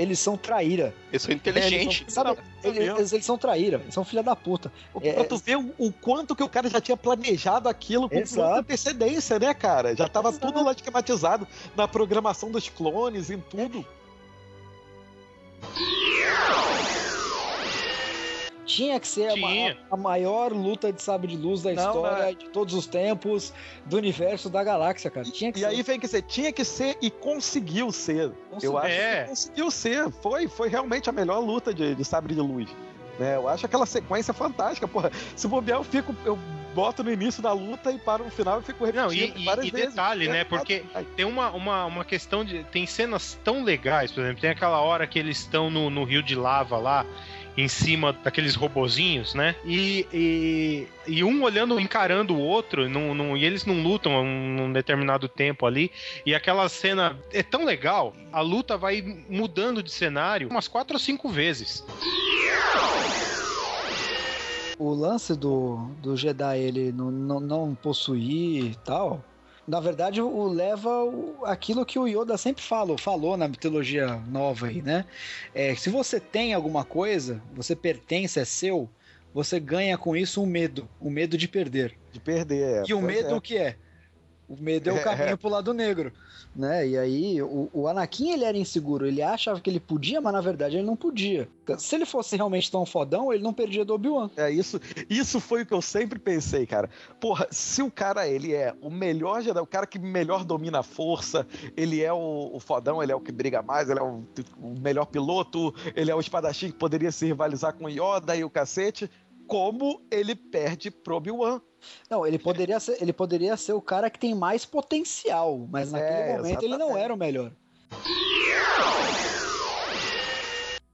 Eles são traíra. Eles são inteligentes. eles Sabe, Não, eles, eles- eles são traíra, eles são filha da puta. É, Pra tu ver o, o quanto que o cara já tinha planejado aquilo com muita antecedência, né, cara? Já tava Exato. tudo lá esquematizado na programação dos clones, em tudo. Tinha que ser a, Tinha. a maior luta de sabre de luz da Não, história mas- de todos os tempos, do universo, da galáxia, cara. Tinha que E ser. aí vem que ser, tinha que ser e conseguiu ser. Conseguiu. Eu acho É. que conseguiu ser. Foi, foi realmente a melhor luta de, de sabre de luz. Né? Eu acho aquela sequência fantástica. Porra, se bobear, eu fico. Eu boto no início da luta e paro no final e fico repetindo Não, e- e- várias e vezes. detalhe, né, É, porque- ai, Tem uma, uma, uma questão de. Tem cenas tão legais, por exemplo, tem aquela hora que eles estão no, no rio de lava lá, em cima daqueles robozinhos, né? E, e, e um olhando, encarando o outro, não, não, e eles não lutam um, num determinado tempo ali. E aquela cena é tão legal, a luta vai mudando de cenário umas quatro ou cinco vezes. O lance do, do Jedi ele não, não, não possuir e tal. Na verdade, o leva o- aquilo que o Yoda sempre fala, falou na trilogia nova aí, né? É, se você tem alguma coisa, você pertence, é seu, você ganha com isso um medo, o medo de perder. De perder. é, E o medo é. o que é? O medo é o caminho pro lado negro, né? E aí o, o Anakin ele era inseguro, ele achava que ele podia, mas na verdade ele não podia. Se ele fosse realmente tão fodão, ele não perdia do Obi-Wan. É isso, isso foi o que eu sempre pensei, cara. Porra, se o cara ele é o melhor Jedi, o cara que melhor domina a força, ele é o, o fodão, ele é o que briga mais, ele é o, o melhor piloto, ele é o espadachim que poderia se rivalizar com Yoda e o cacete, como ele perde pro Obi-Wan. Não, ele poderia ser, ele poderia ser o cara que tem mais potencial, mas naquele É, momento ele não exatamente. era o melhor.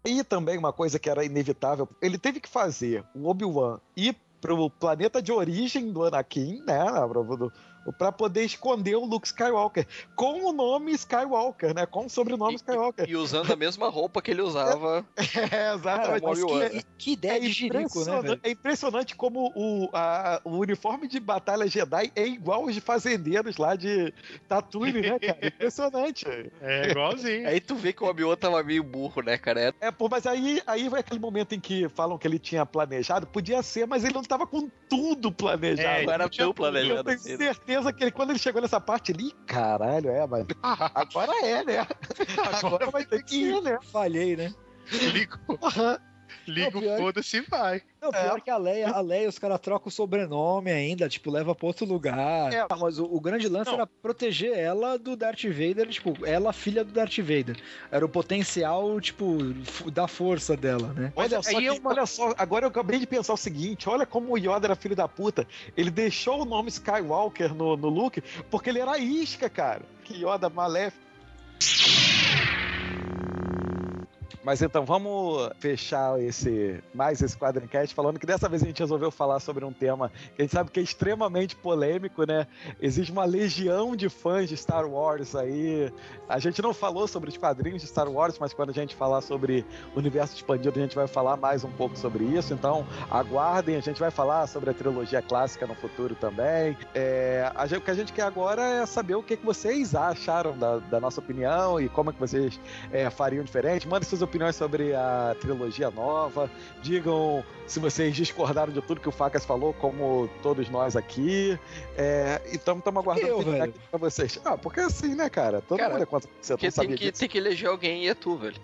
E também uma coisa que era inevitável, ele teve que fazer o Obi-Wan ir pro planeta de origem do Anakin, né? Pro- Pra poder esconder o Luke Skywalker. Com o nome Skywalker, né? Com o sobrenome Skywalker. E usando a mesma roupa que ele usava. É, exatamente. Mas Obi-Wan. que, que ideia de jirico, né, velho? é impressionante como o, a- o uniforme de batalha Jedi é igual aos de fazendeiros lá de Tatooine, né, cara? Impressionante. É igualzinho. Aí tu vê que o Obi-Wan tava meio burro, né, cara? É- É, pô, mas aí, aí vai aquele momento em que falam que ele tinha planejado, podia ser, mas ele não tava com tudo planejado. É, Não era tão tudo. Eu planejado tenho assim. Certeza que ele, quando ele chegou nessa parte ali, caralho, é, mas agora é, né? Agora vai ter que ir, né? Falhei, né? Liga, Aham. Liga o pior- foda-se e vai. Não, pior É. que a Leia, a Leia, os caras trocam o sobrenome ainda, tipo, leva pra outro lugar. É. Ah, mas o, o grande lance Não. era proteger ela do Darth Vader, tipo, ela filha do Darth Vader. Era o potencial, tipo, da força dela, né? Mas Olha só, aí que- é uma- olha só, agora eu acabei de pensar o seguinte: olha como o Yoda era filho da puta. Ele deixou o nome Skywalker no, no Luke porque ele era isca, cara. Que Yoda maléfico. Mas então, vamos fechar esse mais esse quadrincast falando que dessa vez a gente resolveu falar sobre um tema que a gente sabe que é extremamente polêmico, né? Existe uma legião de fãs de Star Wars aí. A gente não falou sobre os quadrinhos de Star Wars, mas quando a gente falar sobre o universo expandido, a gente vai falar mais um pouco sobre isso. Então, aguardem, a gente vai falar sobre a trilogia clássica no futuro também. É, gente- o que a gente quer agora é saber o que, que vocês acharam da, da nossa opinião e como é que vocês é, fariam diferente. Mandem suas opiniões sobre a trilogia nova. Digam se vocês discordaram de tudo que o Facas falou, como todos nós aqui. É, então, estamos aguardando eu, feedback velho? pra vocês. Ah, porque é assim, né, cara? Todo Cara, mundo é contra você, tem sabia que, disso. tem que eleger alguém e é tu, velho.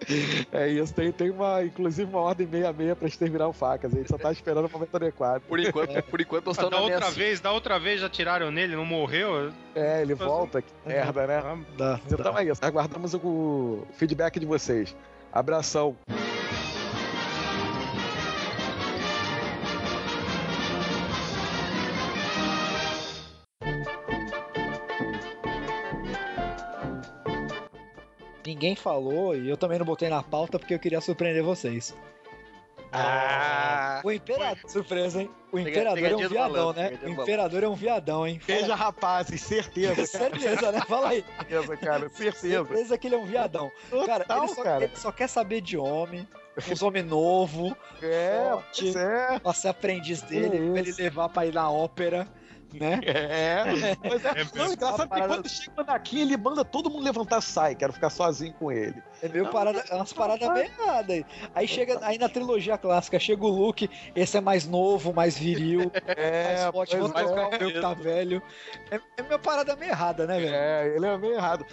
É isso, tem, tem uma, inclusive uma ordem 66 pra exterminar o facas. A gente só tá esperando o momento adequado. Por enquanto, por enquanto nós Da estamos na outra ameaça. vez, da outra vez já tiraram nele, não morreu? É, ele volta, que merda, né? Dá, Então é isso. Aguardamos o feedback de vocês. Abração. Ninguém falou e eu também não botei na pauta porque eu queria surpreender vocês. Ah, O Imperador. Surpresa, hein? O Imperador é um viadão, né? O do Imperador é um viadão, hein? Fala- Veja, rapazes, certeza. Certeza, né? Fala aí. certeza, cara, certeza. Certeza que ele é um viadão. Cara, Total, ele, só, cara. ele só quer saber de homem, uns homens novos, É, forte, é. pra ser aprendiz dele, pra ele levar pra ir na ópera, né? É, pois é. É Não, mesmo. engraçado que Parada- quando chega aqui, ele manda todo mundo levantar sai, quero ficar sozinho com ele. É meio parada, é umas paradas bem erradas aí. Aí chega, aí na trilogia clássica, chega o Luke, esse é mais novo, mais viril, É, mais forte, trocar é. o meu que tá velho. É, é meio parada meio errada, né, velho? É, ele é meio errado.